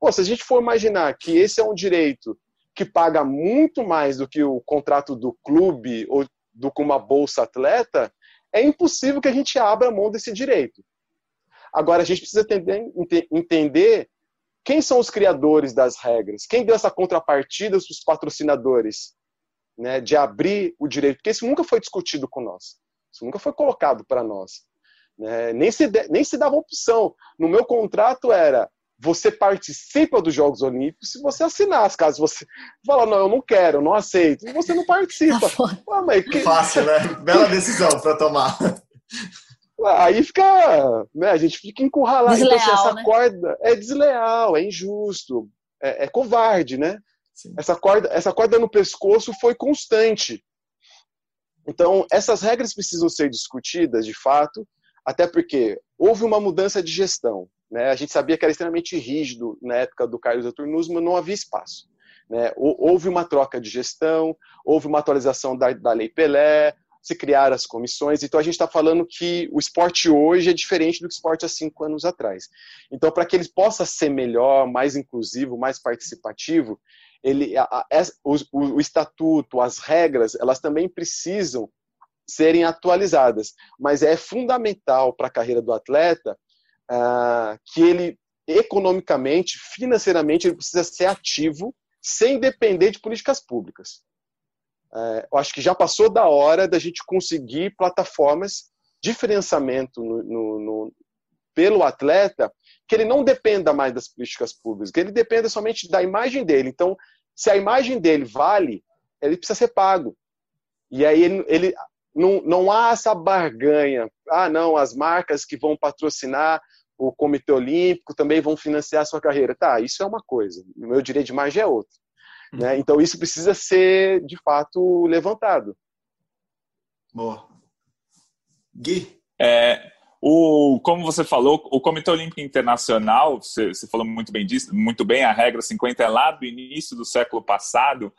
Pô, se a gente for imaginar que esse é um direito que paga muito mais do que o contrato do clube ou do que uma bolsa atleta, é impossível que a gente abra mão desse direito. Agora, a gente precisa entender, quem são os criadores das regras? Quem deu essa contrapartida para os patrocinadores? Né, de abrir o direito, porque isso nunca foi discutido com nós, isso nunca foi colocado para nós. Né? Nem, se nem se dava opção. No meu contrato era você participa dos Jogos Olímpicos se você assinasse. Caso você fala, não, eu não quero, eu não aceito, você não participa. Ah, mas que... Fácil, né? Bela decisão para tomar. Aí fica, né, a gente fica encurralado. Desleal, então, assim, essa né? corda é desleal, é injusto. é, é covarde, né? Essa corda, essa corda no pescoço foi constante. Então, essas regras precisam ser discutidas, de fato, até porque houve uma mudança de gestão. Né? A gente sabia que era extremamente rígido na época do Carlos mas não havia espaço. Né? Houve uma troca de gestão, houve uma atualização da, da Lei Pelé, se criaram as comissões. Então, a gente está falando que o esporte hoje é diferente do esporte há cinco anos atrás. Então, para que ele possa ser melhor, mais inclusivo, mais participativo, ele, a, a, o, o, estatuto, as regras, elas também precisam serem atualizadas. Mas é fundamental para a carreira do atleta uh, que ele, economicamente, financeiramente, ele precisa ser ativo sem depender de políticas públicas. Uh, eu acho que já passou da hora da gente conseguir plataformas de financiamento no, no, no, pelo atleta que ele não dependa mais das políticas públicas, que ele dependa somente da imagem dele. Então, se a imagem dele vale, ele precisa ser pago. E aí ele, ele não, não há essa barganha. Ah, não, as marcas que vão patrocinar o Comitê Olímpico também vão financiar a sua carreira. Tá, isso é uma coisa. O meu direito de imagem é outra. Né? Uhum. Então, isso precisa ser, de fato, levantado. Boa. Gui? É, o, como você falou, o Comitê Olímpico Internacional, você, você, falou muito bem disso, muito bem, a regra 50 é lá do início do século passado.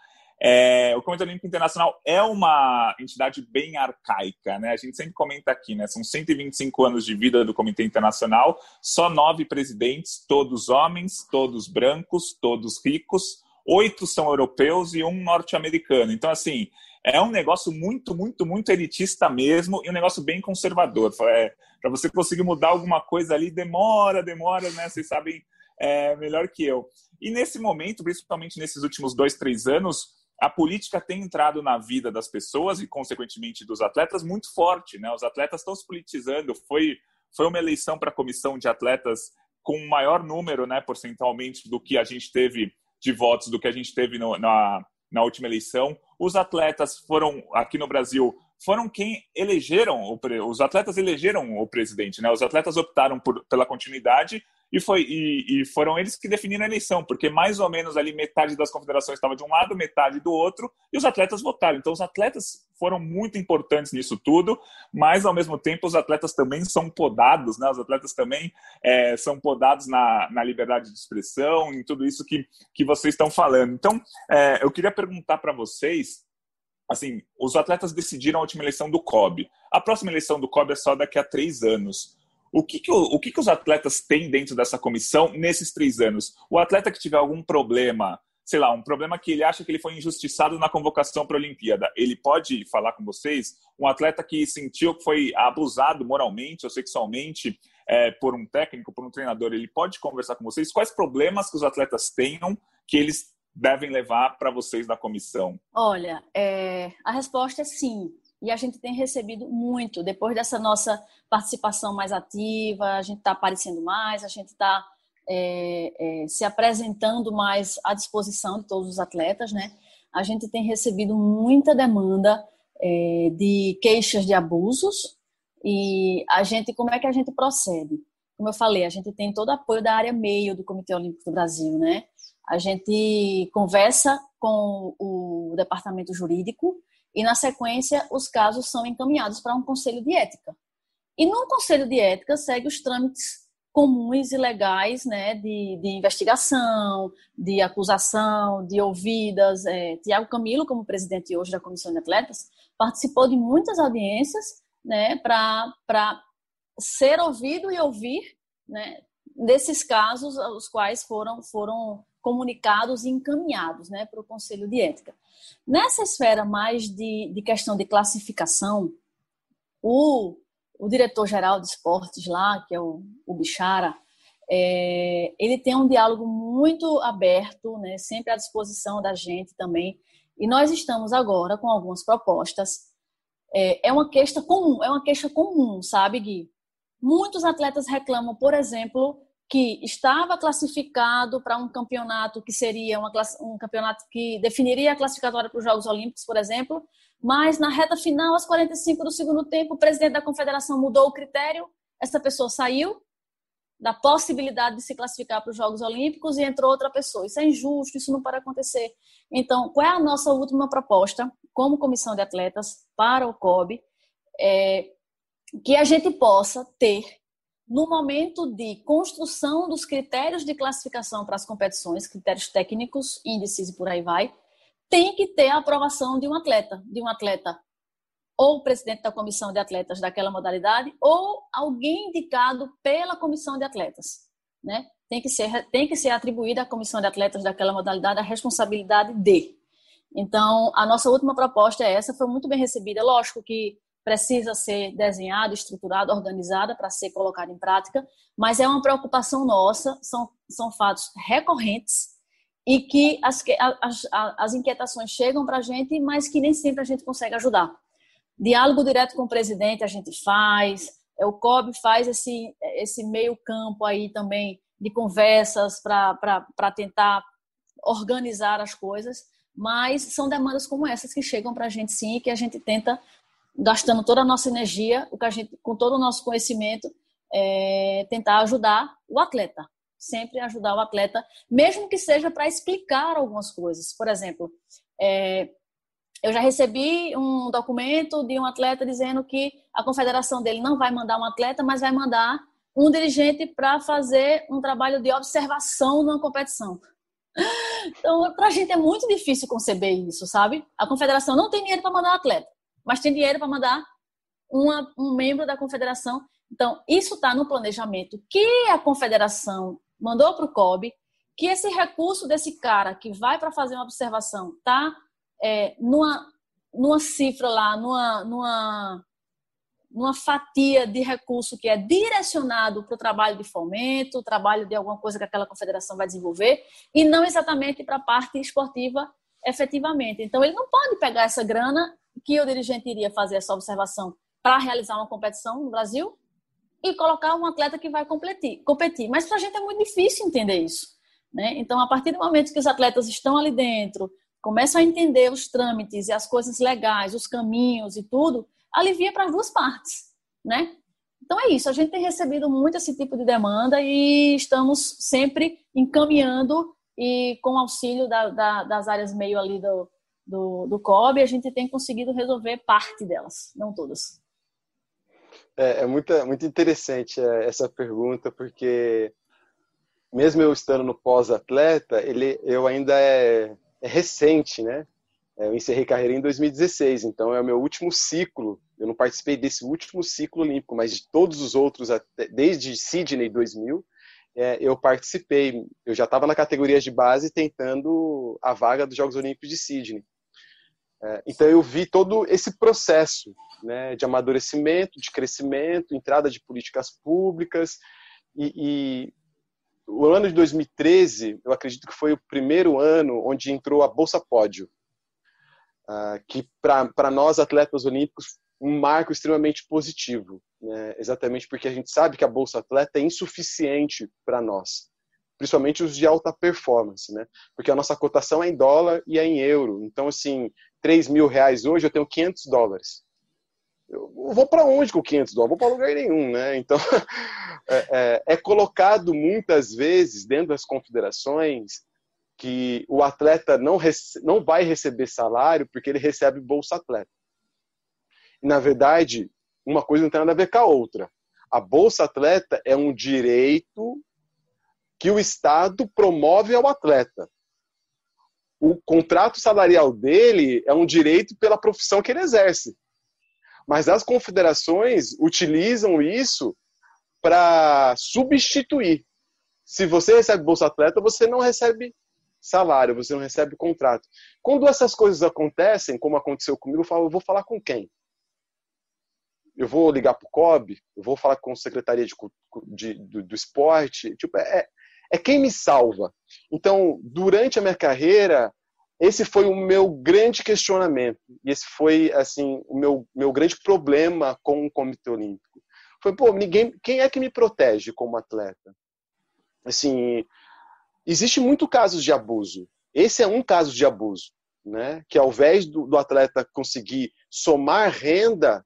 É, o Comitê Olímpico Internacional é uma entidade bem arcaica, né? A gente sempre comenta aqui, né? São 125 anos de vida do Comitê Internacional, só nove presidentes, todos homens, todos brancos, todos ricos, oito são europeus e um norte-americano. Então, assim, é um negócio muito, muito, muito elitista mesmo e um negócio bem conservador. É, para você conseguir mudar alguma coisa ali, demora, demora, né? Vocês sabem é, melhor que eu. E nesse momento, principalmente nesses últimos dois, três anos, a política tem entrado na vida das pessoas e, consequentemente, dos atletas muito forte, né? Os atletas estão se politizando. Foi, foi uma eleição para a comissão de atletas com maior número, né, percentualmente, do que a gente teve de votos, do que a gente teve no, na, na última eleição. Os atletas foram, aqui no Brasil, foram quem elegeram, o, os atletas elegeram o presidente, né? Os atletas optaram por, pela continuidade e, foi, e, e, foram eles que definiram a eleição, porque mais ou menos ali metade das confederações estava de um lado, metade do outro, e os atletas votaram. Então, os atletas foram muito importantes nisso tudo, mas ao mesmo tempo os atletas também são podados, né? Os atletas também é, são podados na, na liberdade de expressão, em tudo isso que, que vocês estão falando. Então, é, eu queria perguntar para vocês assim, os atletas decidiram a última eleição do COB. A próxima eleição do COB é só daqui a três anos. O que, que, o, o que, que os atletas têm dentro dessa comissão nesses três anos? O atleta que tiver algum problema, sei lá, um problema que ele acha que ele foi injustiçado na convocação para a Olimpíada, ele pode falar com vocês? Um atleta que sentiu que foi abusado moralmente ou sexualmente é, por um técnico, por um treinador, ele pode conversar com vocês? Quais problemas que os atletas tenham que eles devem levar para vocês da comissão? Olha, é, a resposta é sim. E a gente tem recebido muito. Depois dessa nossa participação mais ativa, a gente está aparecendo mais, a gente está é, é, se apresentando mais à disposição de todos os atletas, né? A gente tem recebido muita demanda é, de queixas de abusos e a gente, como é que a gente procede? Como eu falei, a gente tem todo o apoio da área meio do Comitê Olímpico do Brasil, né? A gente conversa com o departamento jurídico e, na sequência, os casos são encaminhados para um conselho de ética. E no conselho de ética segue os trâmites comuns e legais né, de, de investigação, de acusação, de ouvidas. É, Tiago Camilo, como presidente hoje da Comissão de Atletas, participou de muitas audiências né, para ser ouvido e ouvir né, desses casos, os quais foram, foram comunicados e encaminhados né, para o Conselho de Ética. Nessa esfera mais de, de questão de classificação, o, o diretor-geral de esportes lá, que é o, o Bichara, é, ele tem um diálogo muito aberto, né, sempre à disposição da gente também. E nós estamos agora com algumas propostas. É, é uma queixa comum, é uma queixa comum, sabe, Gui? Muitos atletas reclamam, por exemplo, que estava classificado para um campeonato que seria uma, um campeonato que definiria a classificatória para os Jogos Olímpicos, por exemplo, mas na reta final, aos 45 do segundo tempo, o presidente da confederação mudou o critério, essa pessoa saiu, da possibilidade de se classificar para os Jogos Olímpicos e entrou outra pessoa. Isso é injusto, isso não pode acontecer. Então, qual é a nossa última proposta como comissão de atletas para o COB? É que a gente possa ter, no momento de construção dos critérios de classificação para as competições, critérios técnicos, índices e por aí vai, tem que ter a aprovação de um atleta, de um atleta ou o presidente da comissão de atletas daquela modalidade, ou alguém indicado pela comissão de atletas. Né? Tem, que ser, tem que ser atribuída à comissão de atletas daquela modalidade a responsabilidade de. Então, a nossa última proposta é essa, foi muito bem recebida. Lógico que precisa ser desenhada, estruturada, organizada para ser colocada em prática, mas é uma preocupação nossa, são, são fatos recorrentes e que as, as, as inquietações chegam para a gente, mas que nem sempre a gente consegue ajudar. Diálogo direto com o presidente a gente faz, é, o COB faz esse, esse meio campo aí também de conversas para tentar organizar as coisas, mas são demandas como essas que chegam para a gente sim, que a gente tenta, gastando toda a nossa energia, o que a gente, com todo o nosso conhecimento, é, tentar ajudar o atleta, sempre ajudar o atleta, mesmo que seja para explicar algumas coisas. Por exemplo, é, eu já recebi um documento de um atleta dizendo que a confederação dele não vai mandar um atleta, mas vai mandar um dirigente para fazer um trabalho de observação numa competição. Então, para a gente é muito difícil conceber isso, sabe? A confederação não tem dinheiro para mandar um atleta, mas tem dinheiro para mandar uma, um membro da confederação. Então, isso está no planejamento que a confederação mandou para o COB, que esse recurso desse cara que vai para fazer uma observação está é, numa, numa cifra lá, numa, numa, numa fatia de recurso que é direcionado para o trabalho de fomento, trabalho de alguma coisa que aquela confederação vai desenvolver, e não exatamente para a parte esportiva efetivamente. Então, ele não pode pegar essa grana que o dirigente iria fazer essa observação para realizar uma competição no Brasil e colocar um atleta que vai competir. competir. Mas para a gente é muito difícil entender isso. Né? Então, a partir do momento que os atletas estão ali dentro, começam a entender os trâmites e as coisas legais, os caminhos e tudo, alivia para as duas partes, né? Então é isso, a gente tem recebido muito esse tipo de demanda e estamos sempre encaminhando e com auxílio da, da, das áreas meio ali do, do, do COB, a gente tem conseguido resolver parte delas, não todas. É, é muito, muito interessante é, essa pergunta, porque mesmo eu estando no pós-atleta, ele, eu ainda é, é recente, né? É, eu encerrei carreira em 2016, então é o meu último ciclo. Eu não participei desse último ciclo olímpico, mas de todos os outros, desde Sydney 2000, é, eu participei. Eu já estava na categoria de base tentando a vaga dos Jogos Olímpicos de Sydney. É, então eu vi todo esse processo né, de amadurecimento, de crescimento, entrada de políticas públicas e, e o ano de 2013, eu acredito que foi o primeiro ano onde entrou a Bolsa Pódio, ah, que para nós atletas olímpicos um marco extremamente positivo, né? exatamente porque a gente sabe que a Bolsa Atleta é insuficiente para nós, principalmente os de alta performance, né? porque a nossa cotação é em dólar e é em euro, então assim, 3 mil reais hoje eu tenho 500 dólares eu vou para onde com 500 dólares? Vou para lugar nenhum, né? Então, é, é, é, colocado muitas vezes dentro das confederações que o atleta não, não vai receber salário porque ele recebe bolsa atleta. E, na verdade, uma coisa não tem nada a ver com a outra. A bolsa atleta é um direito que o Estado promove ao atleta. O contrato salarial dele é um direito pela profissão que ele exerce. Mas as confederações utilizam isso para substituir. Se você recebe Bolsa Atleta, você não recebe salário, você não recebe contrato. Quando essas coisas acontecem, como aconteceu comigo, eu falo, eu vou falar com quem? Eu vou ligar para o COB? Eu vou falar com a Secretaria de, de, do, do, Esporte? Tipo, é, é quem me salva. Então, durante a minha carreira, esse foi o meu grande questionamento. E esse foi, assim, o meu, meu grande problema com o Comitê Olímpico. Foi, pô, ninguém, quem é que me protege como atleta? Assim, existe muito casos de abuso. Esse é um caso de abuso, né? Que ao invés do, do atleta conseguir somar renda,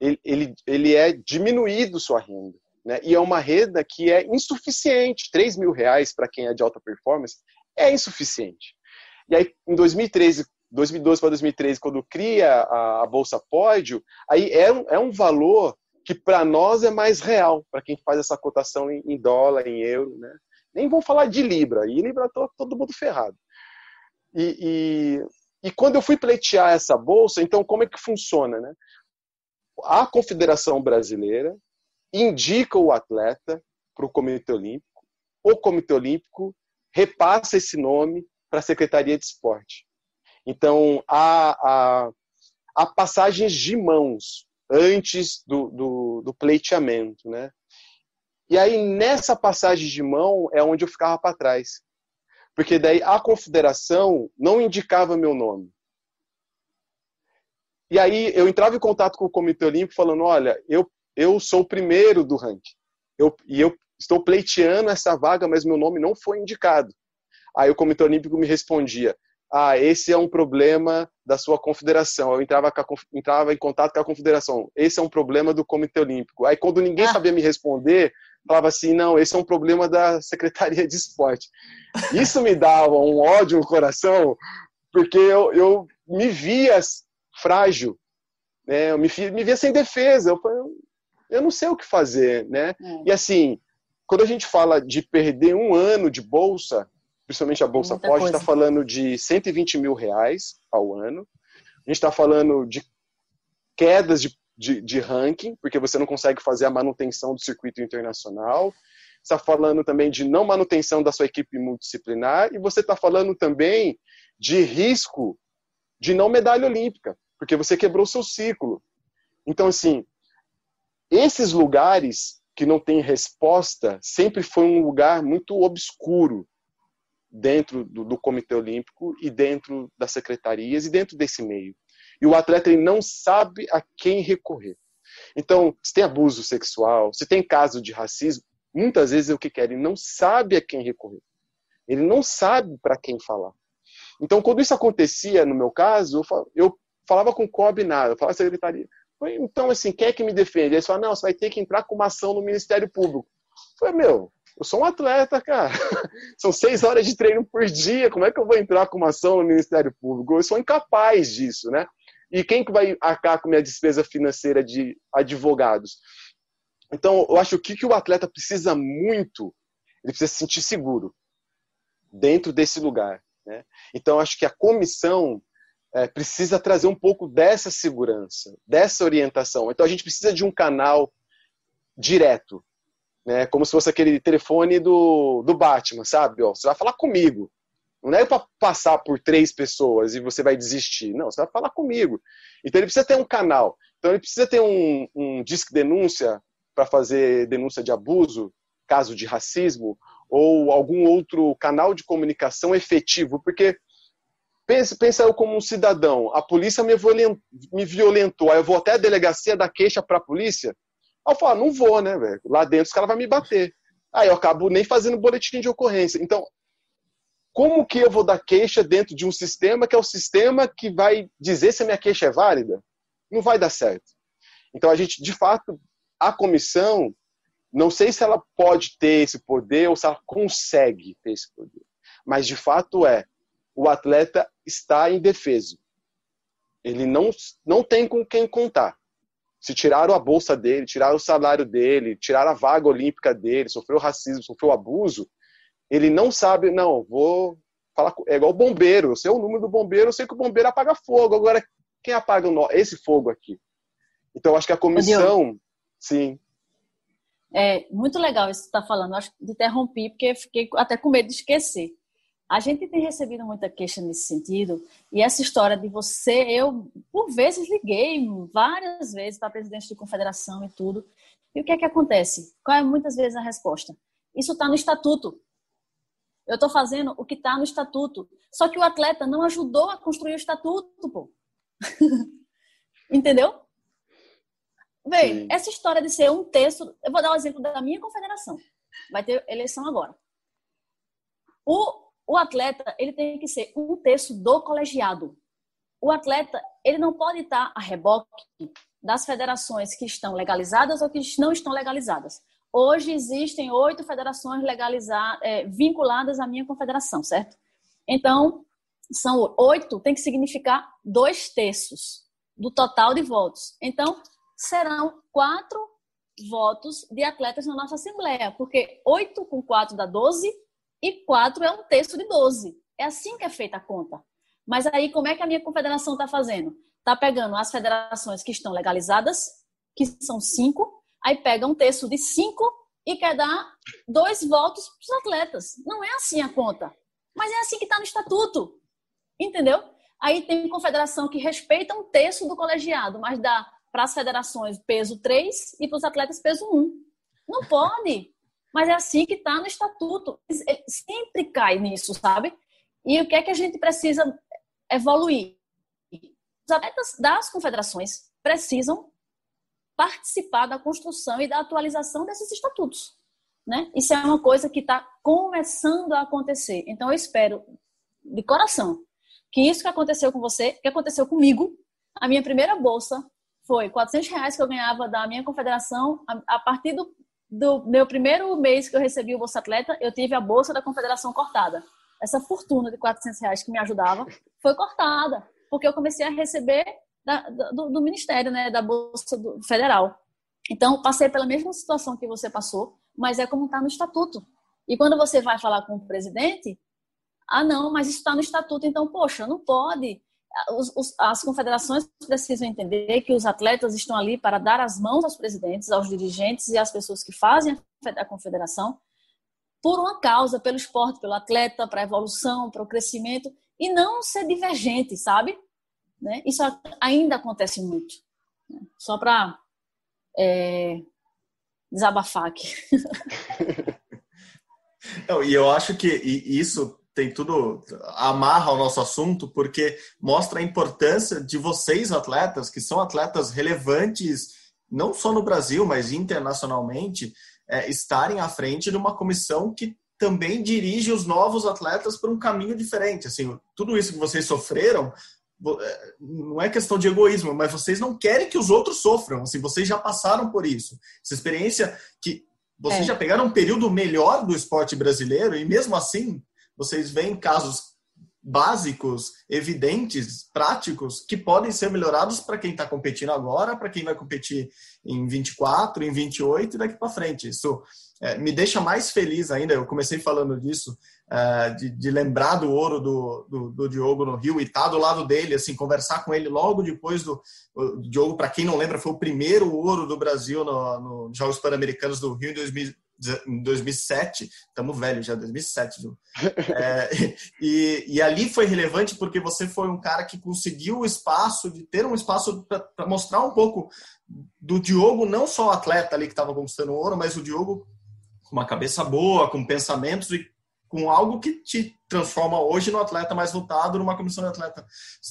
ele, ele, ele é diminuído sua renda. Né? E é uma renda que é insuficiente. 3 mil reais para quem é de alta performance é insuficiente. E aí, em 2013, 2012 para 2013, quando cria a, Bolsa Pódio, aí é um, é um valor que para nós é mais real, para quem faz essa cotação em, em, dólar, em euro. Né? Nem vou falar de Libra, e Libra tô, todo mundo ferrado. E, e, e, quando eu fui pleitear essa bolsa, então como é que funciona? Né? A Confederação Brasileira indica o atleta para o Comitê Olímpico, o Comitê Olímpico repassa esse nome para a Secretaria de Esporte. Então, há, há, há passagens de mãos antes do, do, do pleiteamento, né? E aí, nessa passagem de mão, é onde eu ficava para trás. Porque daí a confederação não indicava meu nome. E aí eu entrava em contato com o Comitê Olímpico falando, olha, eu, eu sou o primeiro do ranking. Eu, e eu estou pleiteando essa vaga, mas meu nome não foi indicado. Aí o Comitê Olímpico me respondia, ah, esse é um problema da sua confederação. Eu entrava, a, entrava em contato com a confederação. Esse é um problema do Comitê Olímpico. Aí, quando ninguém ah. sabia me responder, falava assim: não, esse é um problema da Secretaria de Esporte. Isso me dava um ódio no coração, porque eu, eu me via frágil, né? eu me, me via sem defesa. Eu, eu não sei o que fazer. Né? É. E assim, quando a gente fala de perder um ano de bolsa, principalmente a Bolsa Muita Pós, está falando de 120 mil reais ao ano. A gente está falando de quedas de, de, de, ranking, porque você não consegue fazer a manutenção do circuito internacional. Está falando também de não manutenção da sua equipe multidisciplinar. E você está falando também de risco de não medalha olímpica, porque você quebrou seu ciclo. Então, assim, esses lugares que não têm resposta sempre foi um lugar muito obscuro dentro do, do, Comitê Olímpico e dentro das secretarias e dentro desse meio. E o atleta ele não sabe a quem recorrer. Então, se tem abuso sexual, se tem caso de racismo, muitas vezes é o que quer, ele não sabe a quem recorrer. Ele não sabe para quem falar. Então, quando isso acontecia, no meu caso, eu falava com o COB nada, eu falava secretaria. Então, assim, quem é que me defende? Eles falaram, não, você vai ter que entrar com uma ação no Ministério Público. Eu falei, meu, eu sou um atleta, cara. São seis horas de treino por dia. Como é que eu vou entrar com uma ação no Ministério Público? Eu sou incapaz disso, né? E quem que vai arcar com minha despesa financeira de advogados? Então, eu acho que o que o atleta precisa muito, ele precisa se sentir seguro dentro desse lugar. Né? Então, acho que a comissão é, precisa trazer um pouco dessa segurança, dessa orientação. Então, a gente precisa de um canal direto né? Como se fosse aquele telefone do, do Batman, sabe? Ó, você vai falar comigo. Não é para passar por três pessoas e você vai desistir. Não, você vai falar comigo. Então ele precisa ter um canal. Então ele precisa ter um, um disque denúncia para fazer denúncia de abuso, caso de racismo, ou algum outro canal de comunicação efetivo, porque pensa, pensa eu como um cidadão, a polícia me violentou, me violentou, aí eu vou até a delegacia dar queixa para a polícia, Aí eu falo, não vou, né, velho? Lá dentro os caras vão me bater. Aí eu acabo nem fazendo boletim de ocorrência. Então, como que eu vou dar queixa dentro de um sistema que é o sistema que vai dizer se a minha queixa é válida? Não vai dar certo. Então, a gente, de fato, a comissão, não sei se ela pode ter esse poder ou se ela consegue ter esse poder. Mas, de fato, é. O atleta está indefeso. Ele não, não tem com quem contar se tiraram a bolsa dele, tiraram o salário dele, tiraram a vaga olímpica dele, sofreu racismo, sofreu abuso, ele não sabe, não, vou falar, é igual o bombeiro, eu sei o número do bombeiro, eu sei que o bombeiro apaga fogo, agora quem apaga esse fogo aqui? Então, acho que a comissão, sim. É muito legal isso que você está falando, acho que interrompi, porque fiquei até com medo de esquecer. A gente tem recebido muita queixa nesse sentido, e essa história de você, eu por vezes liguei várias vezes para presidente de confederação e tudo. E o que é que acontece? Qual é muitas vezes a resposta? Isso está no estatuto. Eu estou fazendo o que está no estatuto. Só que o atleta não ajudou a construir o estatuto, pô. Entendeu? Bem, essa história de ser um texto. Eu vou dar o um exemplo da minha confederação. Vai ter eleição agora. O o atleta ele tem que ser um terço do colegiado. O atleta ele não pode estar a reboque das federações que estão legalizadas ou que não estão legalizadas. Hoje existem oito federações legalizadas, é, vinculadas à minha confederação, certo? Então, são oito, tem que significar dois terços do total de votos. Então, serão quatro votos de atletas na nossa Assembleia, porque oito com quatro dá doze e quatro é um terço de doze. É assim que é feita a conta. Mas aí, como é que a minha confederação está fazendo? Está pegando as federações que estão legalizadas, que são cinco, aí pega um terço de cinco e quer dar dois votos para os atletas. Não é assim a conta. Mas é assim que está no estatuto. Entendeu? Aí tem confederação que respeita um terço do colegiado, mas dá para as federações peso 3 e para os atletas peso 1. Não pode. Mas é assim que está no estatuto. Sempre cai nisso, sabe? E o que é que a gente precisa evoluir? Os atletas das confederações precisam participar da construção e da atualização desses estatutos. Né? Isso é uma coisa que está começando a acontecer. Então, eu espero, de coração, que isso que aconteceu com você, que aconteceu comigo, a minha primeira bolsa foi 400 reais que eu ganhava da minha confederação. A, partir do, do meu primeiro mês que eu recebi o Bolsa Atleta, eu tive a bolsa da confederação cortada. Essa fortuna de 400 reais que me ajudava foi cortada, porque eu comecei a receber da, do, do, Ministério, né, da Bolsa Federal. Então, passei pela mesma situação que você passou, mas é como está no estatuto. E quando você vai falar com o presidente, ah, não, mas isso está no estatuto, então, poxa, não pode. Os, os, as confederações precisam entender que os atletas estão ali para dar as mãos aos presidentes, aos dirigentes e às pessoas que fazem a confederação por uma causa, pelo esporte, pelo atleta, para a evolução, para o crescimento, e não ser divergente, sabe? Né? Isso ainda acontece muito. Né? Só para é, desabafar aqui. Não, e eu acho que isso tem tudo amarra ao nosso assunto porque mostra a importância de vocês atletas que são atletas relevantes não só no Brasil mas internacionalmente é, estarem à frente de uma comissão que também dirige os novos atletas para um caminho diferente assim tudo isso que vocês sofreram é, não é questão de egoísmo, mas vocês não querem que os outros sofram. Assim, vocês já passaram por isso. Essa experiência que vocês é. já pegaram um período melhor do esporte brasileiro e mesmo assim vocês veem casos básicos, evidentes, práticos que podem ser melhorados para quem está competindo agora, para quem vai competir em 24, em 28 e daqui para frente. Isso é, me deixa mais feliz ainda. Eu comecei falando disso uh, de, de, lembrar do ouro do, do, do, Diogo no Rio e estar tá do lado dele, assim, conversar com ele logo depois do Diogo, para quem não lembra, foi o primeiro ouro do Brasil nos no Jogos Pan-Americanos do Rio em 2000, em 2007, estamos velhos já, 2007, viu? É, e, e ali foi relevante porque você foi um cara que conseguiu o espaço, de ter um espaço para mostrar um pouco do Diogo, não só o atleta ali que estava conquistando ouro, mas o Diogo com uma cabeça boa, com pensamentos e com algo que te transforma hoje no atleta mais votado numa comissão de atleta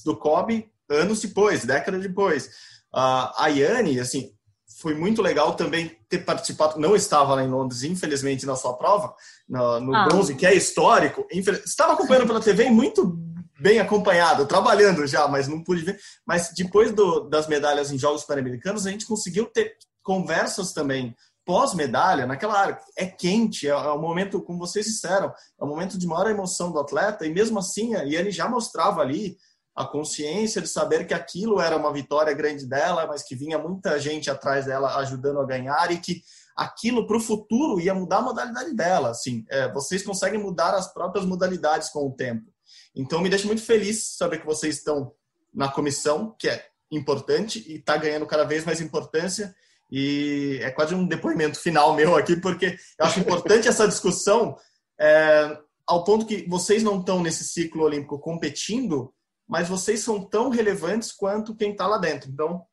do COB anos depois, décadas depois. Uh, a Yane, assim, foi muito legal também ter participado, não estava lá em Londres, infelizmente, na sua prova, no, no ah. bronze, que é histórico. Estava acompanhando pela TV muito bem acompanhado, trabalhando já, mas não pude ver. Mas depois do, das medalhas em Jogos Pan-Americanos, a gente conseguiu ter conversas também pós-medalha, naquela área, é quente, é, é o momento, como vocês disseram, é o momento de maior emoção do atleta, e mesmo assim, e ele já mostrava ali a consciência de saber que aquilo era uma vitória grande dela, mas que vinha muita gente atrás dela ajudando a ganhar e que aquilo para o futuro ia mudar a modalidade dela. Assim, é, vocês conseguem mudar as próprias modalidades com o tempo. Então, me deixa muito feliz saber que vocês estão na comissão, que é importante e está ganhando cada vez mais importância e é quase um depoimento final meu aqui, porque eu acho importante essa discussão é, ao ponto que vocês não estão nesse ciclo olímpico competindo, mas vocês são tão relevantes quanto quem está lá dentro. Então,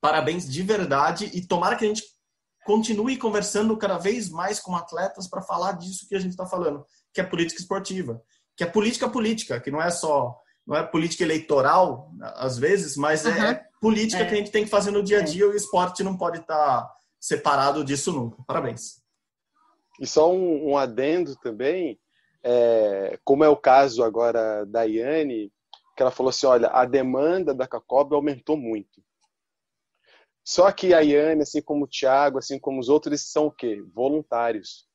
parabéns de verdade e tomara que a gente continue conversando cada vez mais com atletas para falar disso que a gente está falando, que é política esportiva, que é política política, que não é só não é política eleitoral às vezes, mas uhum. é política é. que a gente tem que fazer no dia a é. dia e o esporte não pode estar tá separado disso nunca. Parabéns. E só um, um adendo também, é, como é o caso agora da Iane, que ela falou assim, olha, a demanda da Cacob aumentou muito. Só que a Iane, assim como o Thiago, assim como os outros, são o quê? Voluntários.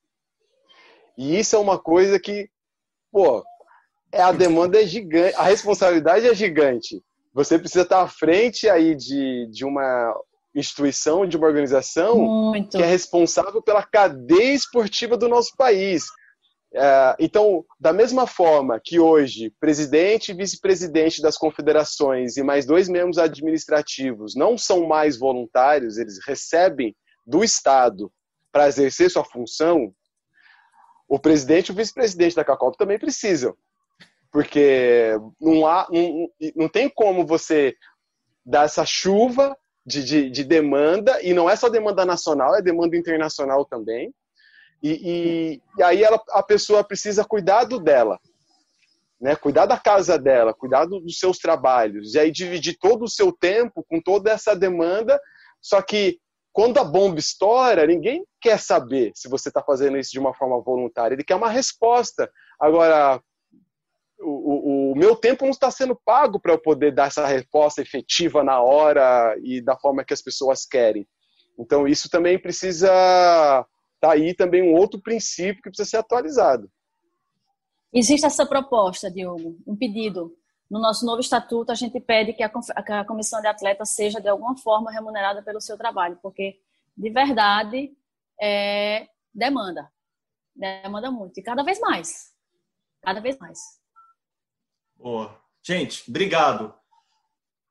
E isso é uma coisa que, pô, é, a demanda é gigante, a responsabilidade é gigante. Você precisa estar à frente aí de, de uma instituição, de uma organização Muito. que é responsável pela cadeia esportiva do nosso país. É, então, da mesma forma que hoje, presidente e vice-presidente das confederações e mais dois membros administrativos não são mais voluntários, eles recebem do Estado para exercer sua função, o presidente e o vice-presidente da CACOP também precisam. Porque não, há, não, não tem como você dar essa chuva de, de, de demanda, e não é só demanda nacional, é demanda internacional também e, e, e aí ela, a pessoa precisa cuidar do dela, né? Cuidar da casa dela, cuidar do, dos seus trabalhos, e aí dividir todo o seu tempo com toda essa demanda. Só que quando a bomba estoura, ninguém quer saber se você está fazendo isso de uma forma voluntária. Ele quer uma resposta. Agora, o, o, o meu tempo não está sendo pago para eu poder dar essa resposta efetiva na hora e da forma que as pessoas querem. Então, isso também precisa Está aí também um outro princípio que precisa ser atualizado. Existe essa proposta, Diogo, um pedido. No nosso novo estatuto, a gente pede que a, comissão de atletas seja, de alguma forma, remunerada pelo seu trabalho, porque, de verdade, é, demanda. Demanda muito. E cada vez mais. Cada vez mais. Boa. Gente, obrigado.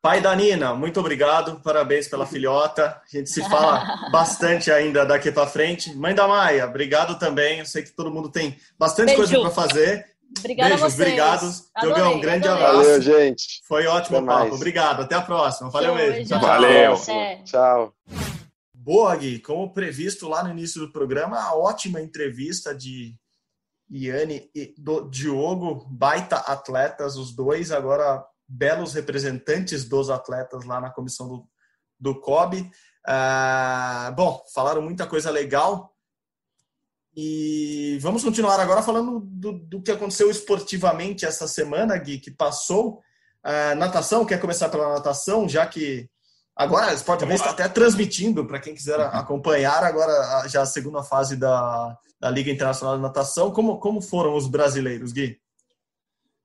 Pai da Nina, muito obrigado, parabéns pela filhota. A gente se fala bastante ainda daqui para frente. Mãe da Maia, obrigado também. Eu sei que todo mundo tem bastante Beijo. coisa para fazer. Obrigada Beijos, obrigado. Diogão, um grande adorei. abraço. Valeu, gente. Foi ótimo o papo. Mais. Obrigado. Até a próxima. Valeu mesmo. Tchau, Valeu. Tchau. Boa, Gui. Como previsto lá no início do programa, a ótima entrevista de Iane e do Diogo, baita atletas, os dois. Agora belos representantes dos atletas lá na comissão do, do COB. Ah, bom, falaram muita coisa legal. E vamos continuar agora falando do, do que aconteceu esportivamente essa semana, Gui, que passou. Ah, natação, quer começar pela natação, já que agora o Sport TV está até transmitindo para quem quiser acompanhar agora já a segunda fase da, da Liga Internacional de Natação. Como, como foram os brasileiros, Gui?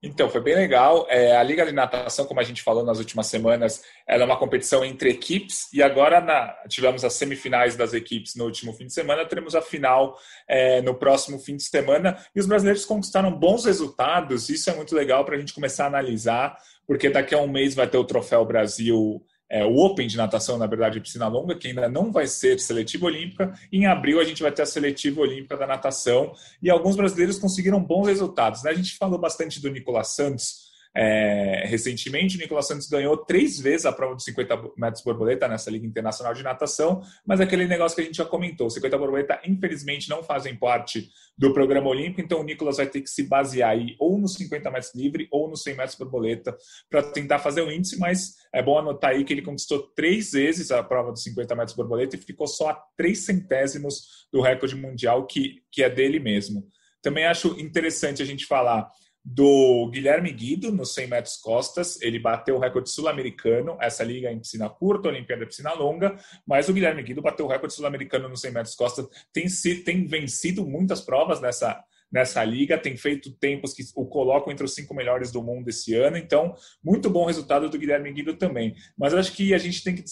Então, foi bem legal. É, a Liga de Natação, como a gente falou nas últimas semanas, ela é uma competição entre equipes e agora na, tivemos as semifinais das equipes no último fim de semana, teremos a final é, no próximo fim de semana e os brasileiros conquistaram bons resultados. Isso é muito legal para a gente começar a analisar, porque daqui a um mês vai ter o Troféu Brasil é, o Open de natação, na verdade, piscina longa, que ainda não vai ser seletiva olímpica. Em abril, a gente vai ter a seletiva olímpica da natação. E alguns brasileiros conseguiram bons resultados. Né? A gente falou bastante do Nicolas Santos, é, recentemente, o Nicolas Santos ganhou três vezes a prova de 50 metros borboleta nessa Liga Internacional de Natação, mas aquele negócio que a gente já comentou, 50 borboleta, infelizmente, não fazem parte do programa olímpico, então o Nicolas vai ter que se basear aí ou nos 50 metros livre ou nos 100 metros borboleta para tentar fazer o índice, mas é bom anotar aí que ele conquistou três vezes a prova dos 50 metros borboleta e ficou só a três centésimos do recorde mundial que, que é dele mesmo. Também acho interessante a gente falar do Guilherme Guido nos 100 metros costas. Ele bateu o recorde sul-americano, essa liga em piscina curta, Olimpíada piscina longa, mas o Guilherme Guido bateu o recorde sul-americano nos 100 metros costas. Tem, tem vencido muitas provas nessa, nessa liga, tem feito tempos que o colocam entre os cinco melhores do mundo esse ano, então muito bom resultado do Guilherme Guido também. Mas acho que a gente tem que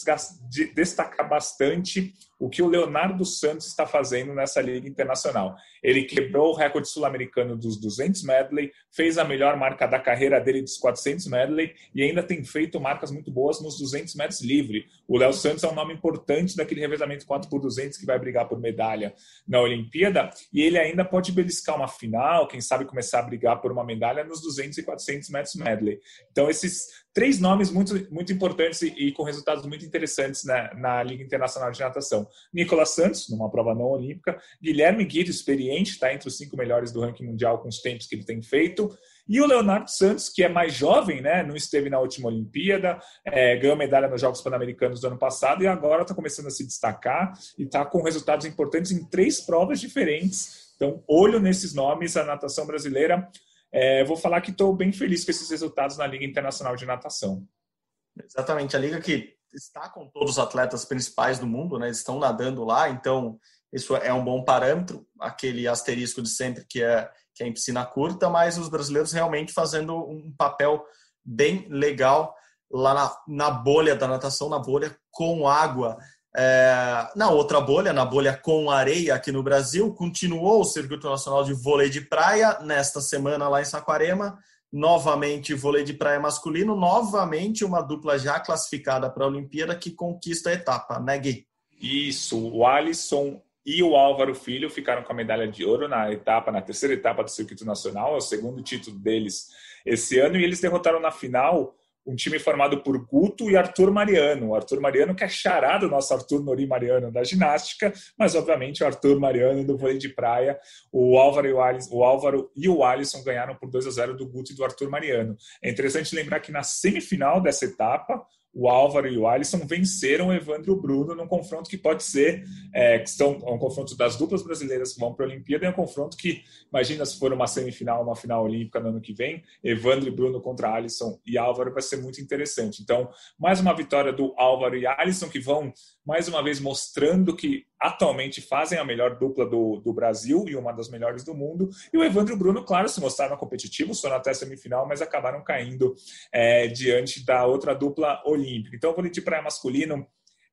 destacar bastante o que o Leonardo Santos está fazendo nessa liga internacional. Ele quebrou o recorde sul-americano dos 200 medley, fez a melhor marca da carreira dele dos 400 medley e ainda tem feito marcas muito boas nos 200 metros livre. O Léo Santos é um nome importante daquele revezamento 4 por 200 que vai brigar por medalha na Olimpíada e ele ainda pode beliscar uma final, quem sabe começar a brigar por uma medalha nos 200 e 400 metros medley. Então esses três nomes muito, muito importantes e, e com resultados muito interessantes na, na, Liga Internacional de Natação. Nicolas Santos, numa prova não olímpica, Guilherme Guido, experiente, está entre os cinco melhores do ranking mundial com os tempos que ele tem feito, e o Leonardo Santos, que é mais jovem, né, não esteve na última Olimpíada, é, ganhou medalha nos Jogos Pan-Americanos do ano passado e agora está começando a se destacar e está com resultados importantes em três provas diferentes. Então, olho nesses nomes, a natação brasileira é, vou falar que estou bem feliz com esses resultados na Liga Internacional de Natação. Exatamente, a liga que está com todos os atletas principais do mundo, né? Estão nadando lá, então isso é um bom parâmetro, aquele asterisco de sempre que é, que é em piscina curta, mas os brasileiros realmente fazendo um papel bem legal lá na, na bolha da natação, na bolha com água. É, na outra bolha, na bolha com areia aqui no Brasil, continuou o Circuito Nacional de Vôlei de Praia nesta semana lá em Saquarema. Novamente, vôlei de praia masculino, novamente uma dupla já classificada para a Olimpíada que conquista a etapa, né, Gui? Isso, o Alisson e o Álvaro Filho ficaram com a medalha de ouro na etapa, na terceira etapa do circuito nacional, é o segundo título deles esse ano, e eles derrotaram na final um time formado por Guto e Arthur Mariano. O Arthur Mariano que é charado nosso Arthur Nori Mariano da ginástica, mas obviamente o Arthur Mariano do vôlei de praia. O Álvaro e o, o Álvaro e o Alisson ganharam por 2 a 0 do Guto e do Arthur Mariano. É interessante lembrar que na semifinal dessa etapa, o Álvaro e o Alisson venceram o Evandro e o Bruno num confronto que pode ser, é, que estão, é um confronto das duplas brasileiras que vão para a Olimpíada, é um confronto que, imagina se for uma semifinal, uma final olímpica no ano que vem, Evandro e Bruno contra Alisson e Álvaro vai ser muito interessante. Então, mais uma vitória do Álvaro e Alisson que vão, mais uma vez, mostrando que atualmente fazem a melhor dupla do, do Brasil e uma das melhores do mundo. E o Evandro e o Bruno, claro, se mostraram competitivos, foram até a semifinal, mas acabaram caindo é, diante da outra dupla olímpica. Então, o vôlei de praia masculino,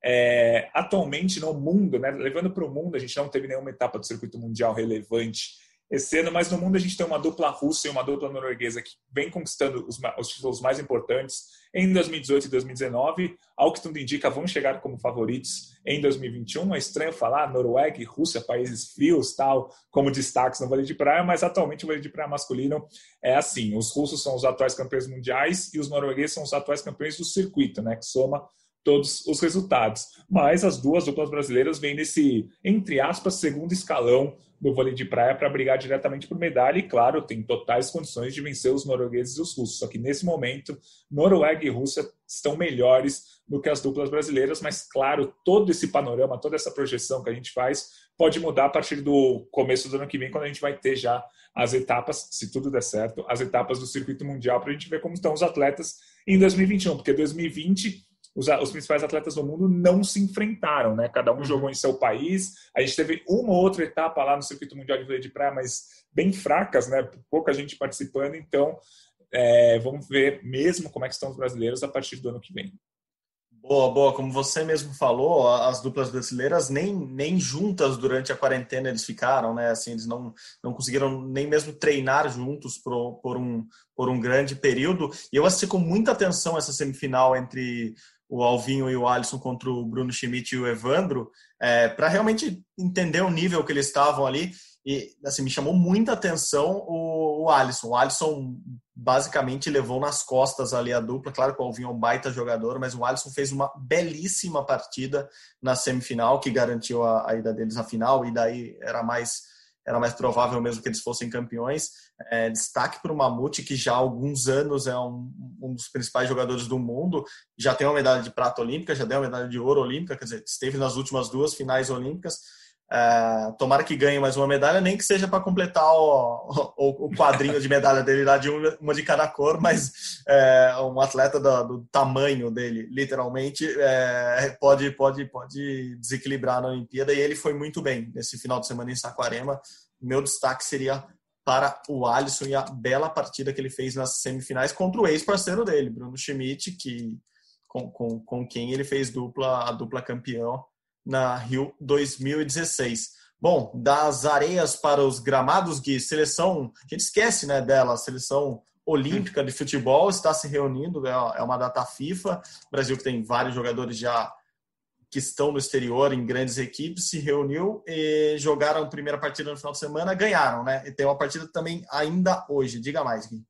é, atualmente no mundo, né, levando para o mundo, a gente não teve nenhuma etapa do circuito mundial relevante esse ano, mas no mundo a gente tem uma dupla russa e uma dupla norueguesa que vem conquistando os, os títulos mais importantes em 2018 e 2019. Ao que tudo indica, vão chegar como favoritos em 2021. É estranho falar Noruega e Rússia, países frios, tal, como destaques no vôlei de praia, mas atualmente o vôlei de praia masculino é assim. Os russos são os atuais campeões mundiais e os noruegueses são os atuais campeões do circuito, né, que soma todos os resultados. Mas as duas duplas brasileiras vêm nesse, entre aspas, segundo escalão do vôlei de praia para brigar diretamente por medalha e, claro, tem totais condições de vencer os noruegueses e os russos. Só que nesse momento, Noruega e Rússia estão melhores do que as duplas brasileiras, mas, claro, todo esse panorama, toda essa projeção que a gente faz pode mudar a partir do começo do ano que vem, quando a gente vai ter já as etapas, se tudo der certo, as etapas do circuito mundial para a gente ver como estão os atletas em 2021, porque 2020 os, os, principais atletas do mundo não se enfrentaram, né? Cada um uhum. jogou em seu país. A gente teve uma ou outra etapa lá no circuito mundial de vôlei de praia, mas bem fracas, né? Pouca gente participando. Então, é, vamos ver mesmo como é que estão os brasileiros a partir do ano que vem. Boa, boa. Como você mesmo falou, as duplas brasileiras nem, nem juntas durante a quarentena eles ficaram, né? Assim, eles não, não conseguiram nem mesmo treinar juntos por, por, um, por um grande período. E eu assisti com muita atenção essa semifinal entre o Alvinho e o Alisson contra o Bruno Schmidt e o Evandro, é, para realmente entender o nível que eles estavam ali. E assim, me chamou muita atenção o, o Alisson. O Alisson basicamente levou nas costas ali a dupla. Claro que o Alvinho é um baita jogador, mas o Alisson fez uma belíssima partida na semifinal, que garantiu a, a ida deles à final, e daí era mais era mais provável mesmo que eles fossem campeões. É, destaque para o Mamute, que já há alguns anos é um, um, dos principais jogadores do mundo, já tem uma medalha de prata olímpica, já deu uma medalha de ouro olímpica, quer dizer, esteve nas últimas duas finais olímpicas. É, tomara que ganhe mais uma medalha, nem que seja para completar o, o, o, quadrinho de medalha dele lá de uma, uma de cada cor, mas é, um atleta do, do, tamanho dele, literalmente, é, pode, pode, pode desequilibrar na Olimpíada e ele foi muito bem nesse final de semana em Saquarema. Meu destaque seria para o Alisson e a bela partida que ele fez nas semifinais contra o ex-parceiro dele, Bruno Schmidt, que, com, com, com quem ele fez dupla, a dupla campeão na Rio 2016. Bom, das areias para os gramados, Gui, seleção, a gente esquece né, dela, a seleção olímpica de futebol está se reunindo, é, é uma data FIFA, o Brasil que tem vários jogadores já que estão no exterior em grandes equipes, se reuniu e jogaram a primeira partida no final de semana, ganharam, né? E tem uma partida também ainda hoje. Diga mais, Gui.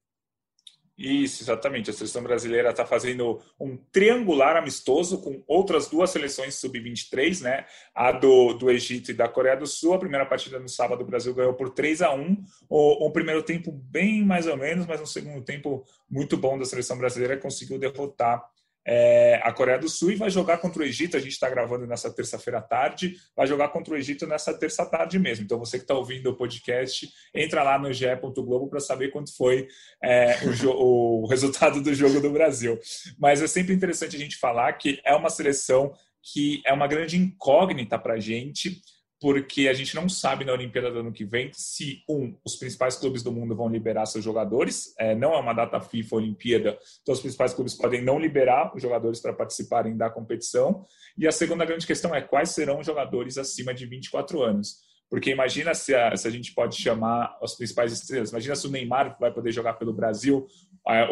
Isso, exatamente. A seleção brasileira está fazendo um triangular amistoso com outras duas seleções sub-23, né? A do, do Egito e da Coreia do Sul. A primeira partida no sábado, o Brasil ganhou por 3 a 1 o, um primeiro tempo bem mais ou menos, mas um segundo tempo muito bom da seleção brasileira conseguiu derrotar é, a Coreia do Sul e vai jogar contra o Egito. A gente está gravando nessa terça-feira à tarde, vai jogar contra o Egito nessa terça tarde mesmo. Então, você que está ouvindo o podcast, entra lá no ge.globo para saber quanto foi é, o, o resultado do jogo do Brasil. Mas é sempre interessante a gente falar que é uma seleção que é uma grande incógnita para a gente porque a gente não sabe na Olimpíada do ano que vem se, um, os principais clubes do mundo vão liberar seus jogadores, é, não é uma data FIFA Olimpíada, então os principais clubes podem não liberar os jogadores para participarem da competição, e a segunda grande questão é quais serão os jogadores acima de 24 anos. Porque imagina se a, se a gente pode chamar as principais estrelas. Imagina se o Neymar vai poder jogar pelo Brasil,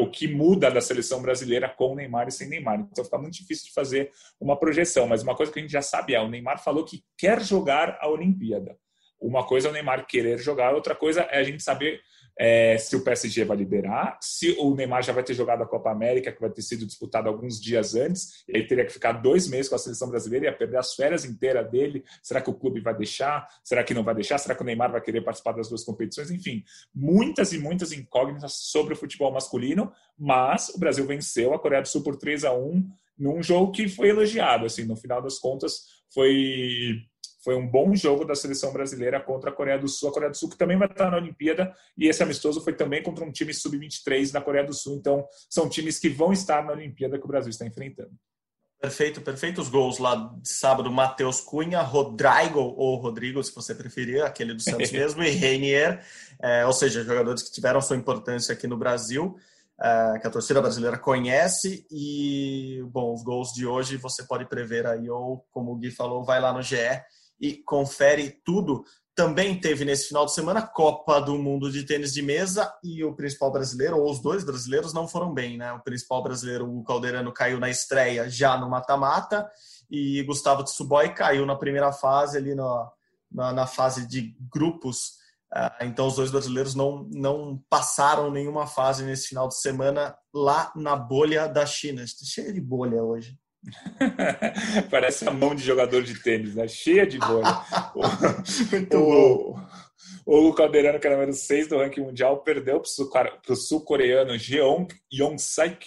o que muda da seleção brasileira com o Neymar e sem Neymar. Então fica muito difícil de fazer uma projeção. Mas uma coisa que a gente já sabe é: o Neymar falou que quer jogar a Olimpíada. Uma coisa é o Neymar querer jogar, outra coisa é a gente saber é, se o PSG vai liberar, se o Neymar já vai ter jogado a Copa América, que vai ter sido disputada alguns dias antes, ele teria que ficar dois meses com a seleção brasileira, ia perder as férias inteiras dele. Será que o clube vai deixar? Será que não vai deixar? Será que o Neymar vai querer participar das duas competições? Enfim, muitas e muitas incógnitas sobre o futebol masculino, mas o Brasil venceu a Coreia do Sul por 3 a 1 num jogo que foi elogiado. Assim, no final das contas, foi foi um bom jogo da seleção brasileira contra a Coreia do Sul. A Coreia do Sul que também vai estar na Olimpíada e esse amistoso foi também contra um time sub-23 da Coreia do Sul. Então, são times que vão estar na Olimpíada que o Brasil está enfrentando. Perfeito, perfeitos gols lá de sábado, Matheus Cunha, Rodrigo, ou Rodrigo, se você preferir, aquele do Santos mesmo, e Reinier, é, ou seja, jogadores que tiveram sua importância aqui no Brasil, é, que a torcida brasileira conhece, e, bom, os gols de hoje você pode prever aí, ou, como o Gui falou, vai lá no GE e confere tudo. Também teve nesse final de semana Copa do Mundo de Tênis de Mesa e o principal brasileiro, ou os dois brasileiros, não foram bem, né? O principal brasileiro, o Calderano, caiu na estreia já no mata-mata e Gustavo Tsuboy caiu na primeira fase, ali na, na, na fase de grupos. Uh, então, os dois brasileiros não, não passaram nenhuma fase nesse final de semana lá na bolha da China. Cheia de bolha hoje. Parece a mão de jogador de tênis, né? Cheia de bolha. Muito o, bom. O Hugo Calderano, que era número 6 do ranking mundial, perdeu para o sul-coreano Jeong Yong-saik,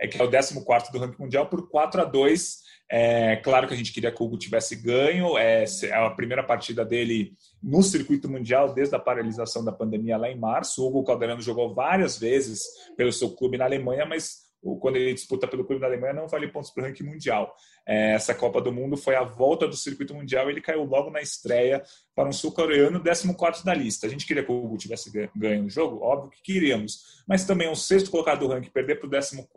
é, que é o 14 do ranking mundial, por 4 a 2 é claro que a gente queria que o Hugo tivesse ganho. É, é a primeira partida dele no circuito mundial desde a paralisação da pandemia lá em março. O Hugo Calderano jogou várias vezes pelo seu clube na Alemanha, mas quando ele disputa pelo clube da Alemanha, não vale pontos para o ranking mundial. É, essa Copa do Mundo foi a volta do circuito mundial e ele caiu logo na estreia para um sul-coreano, 14 da lista. A gente queria que o Hugo tivesse ganho o jogo? Óbvio que queríamos. Mas também o sexto colocado do ranking perder para o 14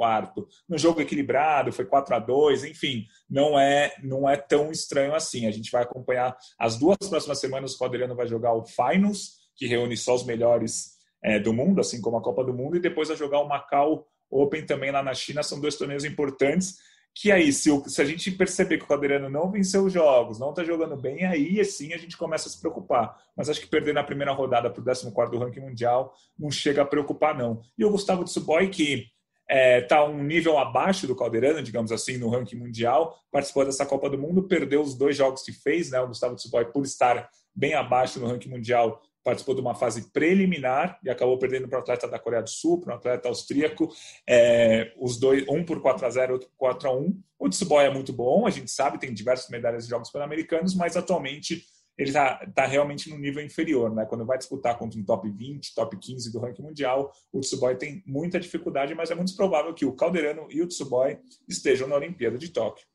no jogo equilibrado, foi 4 a 2 enfim, não é, não é tão estranho assim. A gente vai acompanhar as duas próximas semanas, o Calderano vai jogar o Finals, que reúne só os melhores é, do mundo, assim como a Copa do Mundo, e depois vai jogar o Macau Open também lá na China, são dois torneios importantes. Que aí, se, o, se a gente perceber que o Caldeirano não venceu os jogos, não está jogando bem, aí assim a gente começa a se preocupar. Mas acho que perder na primeira rodada para o 14 do ranking mundial não chega a preocupar, não. E o Gustavo Tsuboy, que está é, um nível abaixo do Caldeirano, digamos assim, no ranking mundial, participou dessa Copa do Mundo, perdeu os dois jogos que fez, né? O Gustavo Tsuboy, por estar bem abaixo no ranking mundial, participou de uma fase preliminar e acabou perdendo para o atleta da Coreia do Sul, para o atleta austríaco, é, os dois, um por 4 a 0 outro por 4 a 1 O Tsuboy é muito bom, a gente sabe, tem diversas medalhas de Jogos Pan-Americanos, mas atualmente ele está tá realmente no nível inferior. Né? Quando vai disputar contra um top 20, top 15 do ranking mundial, o Tsuboy tem muita dificuldade, mas é muito provável que o Calderano e o Tsuboy estejam na Olimpíada de Tóquio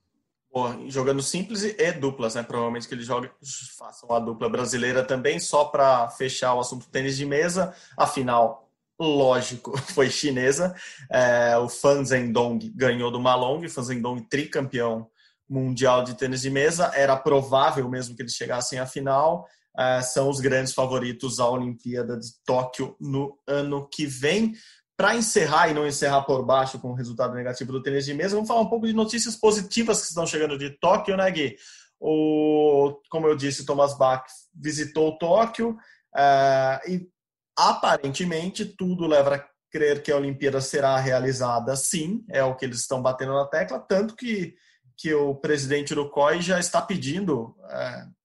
jogando simples e duplas, né? Provavelmente que eles joguem, façam a dupla brasileira também, só para fechar o assunto tênis de mesa. Afinal, lógico, foi chinesa. É, o Fan Zhendong ganhou do Malong, Fan Zhendong tricampeão mundial de tênis de mesa. Era provável mesmo que eles chegassem à final. É, são os grandes favoritos à Olimpíada de Tóquio no ano que vem. Para encerrar e não encerrar por baixo com o resultado negativo do tênis de mesa, vamos falar um pouco de notícias positivas que estão chegando de Tóquio, né, Gui? O, como eu disse, Thomas Bach visitou Tóquio uh, e aparentemente tudo leva a crer que a Olimpíada será realizada sim, é o que eles estão batendo na tecla, tanto que, que o presidente Uruguai já está pedindo uh,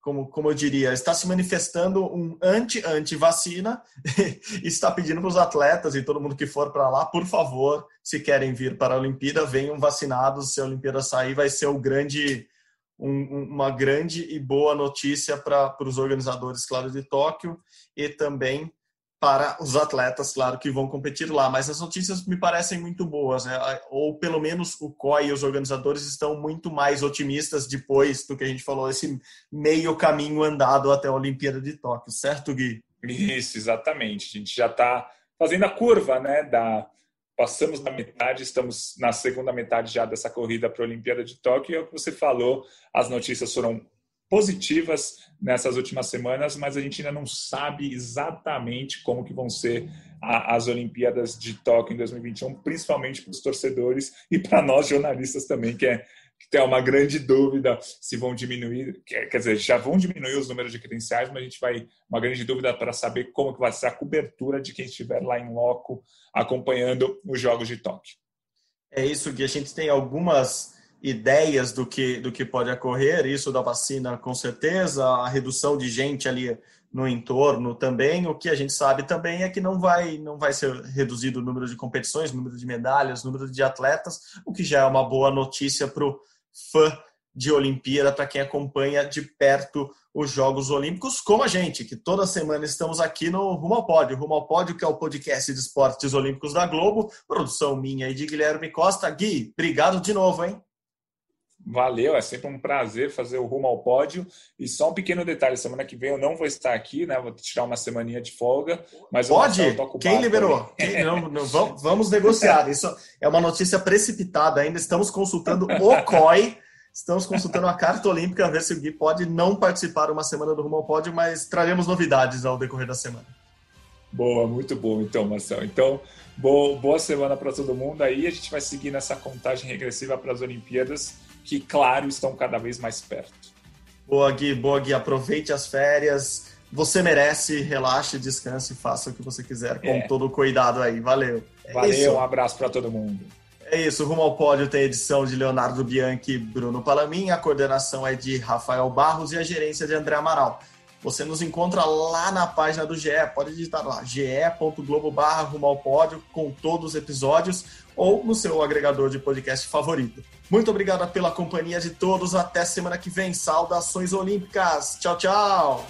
como, como eu diria, está se manifestando um anti-anti-vacina e está pedindo para os atletas e todo mundo que for para lá, por favor, se querem vir para a Olimpíada, venham vacinados. Se a Olimpíada sair, vai ser o grande, um, uma grande e boa notícia para os organizadores, claro, de Tóquio e também para os atletas, claro, que vão competir lá. Mas as notícias me parecem muito boas, né? ou pelo menos o COI e os organizadores estão muito mais otimistas depois do que a gente falou, esse meio caminho andado até a Olimpíada de Tóquio, certo, Gui? Isso, exatamente. A gente já está fazendo a curva, né? Da... Passamos da metade, estamos na segunda metade já dessa corrida para a Olimpíada de Tóquio. E é o que você falou, as notícias foram positivas nessas últimas semanas, mas a gente ainda não sabe exatamente como que vão ser a, as Olimpíadas de Tóquio em 2021, principalmente para os torcedores e para nós jornalistas também, que é que tem uma grande dúvida se vão diminuir, quer dizer, já vão diminuir os números de credenciais, mas a gente vai uma grande dúvida para saber como que vai ser a cobertura de quem estiver lá em loco acompanhando os Jogos de Tóquio. É isso que a gente tem algumas ideias do que, do que pode ocorrer, isso da vacina com certeza, a redução de gente ali no entorno também. O que a gente sabe também é que não vai, não vai ser reduzido o número de competições, o número de medalhas, o número de atletas, o que já é uma boa notícia para o fã de Olimpíada, para quem acompanha de perto os Jogos Olímpicos, como a gente, que toda semana estamos aqui no Rumo ao Pódio. Rumo ao Pódio, que é o podcast de esportes olímpicos da Globo, produção minha e de Guilherme Costa. Gui, obrigado de novo, hein? Valeu, é sempre um prazer fazer o rumo ao pódio. E só um pequeno detalhe: semana que vem eu não vou estar aqui, né? Vou tirar uma semaninha de folga. Mas Pode? Quem liberou? Quem, não, não, vamos, vamos negociar. Isso é uma notícia precipitada ainda. Estamos consultando o COI. Estamos consultando a Carta Olímpica, ver se o Gui pode não participar uma semana do Rumo ao Pódio, mas traremos novidades ao decorrer da semana. Boa, muito bom, então, Marcelo. Então, boa, boa semana para todo mundo aí. A gente vai seguir nessa contagem regressiva para as Olimpíadas que, claro, estão cada vez mais perto. Boa, Gui, boa, Gui. Aproveite as férias. Você merece, relaxe, descanse, faça o que você quiser com é. todo o cuidado aí. Valeu. É Valeu, isso. um abraço para todo mundo. É isso, Rumo ao Pódio tem edição de Leonardo Bianchi e Bruno Palamin, a coordenação é de Rafael Barros e a gerência de André Amaral. Você nos encontra lá na página do GE, pode digitar lá, ge.globo com todos os episódios, ou no seu agregador de podcast favorito. Muito obrigado pela companhia de todos, até semana que vem, saudações olímpicas, tchau, tchau!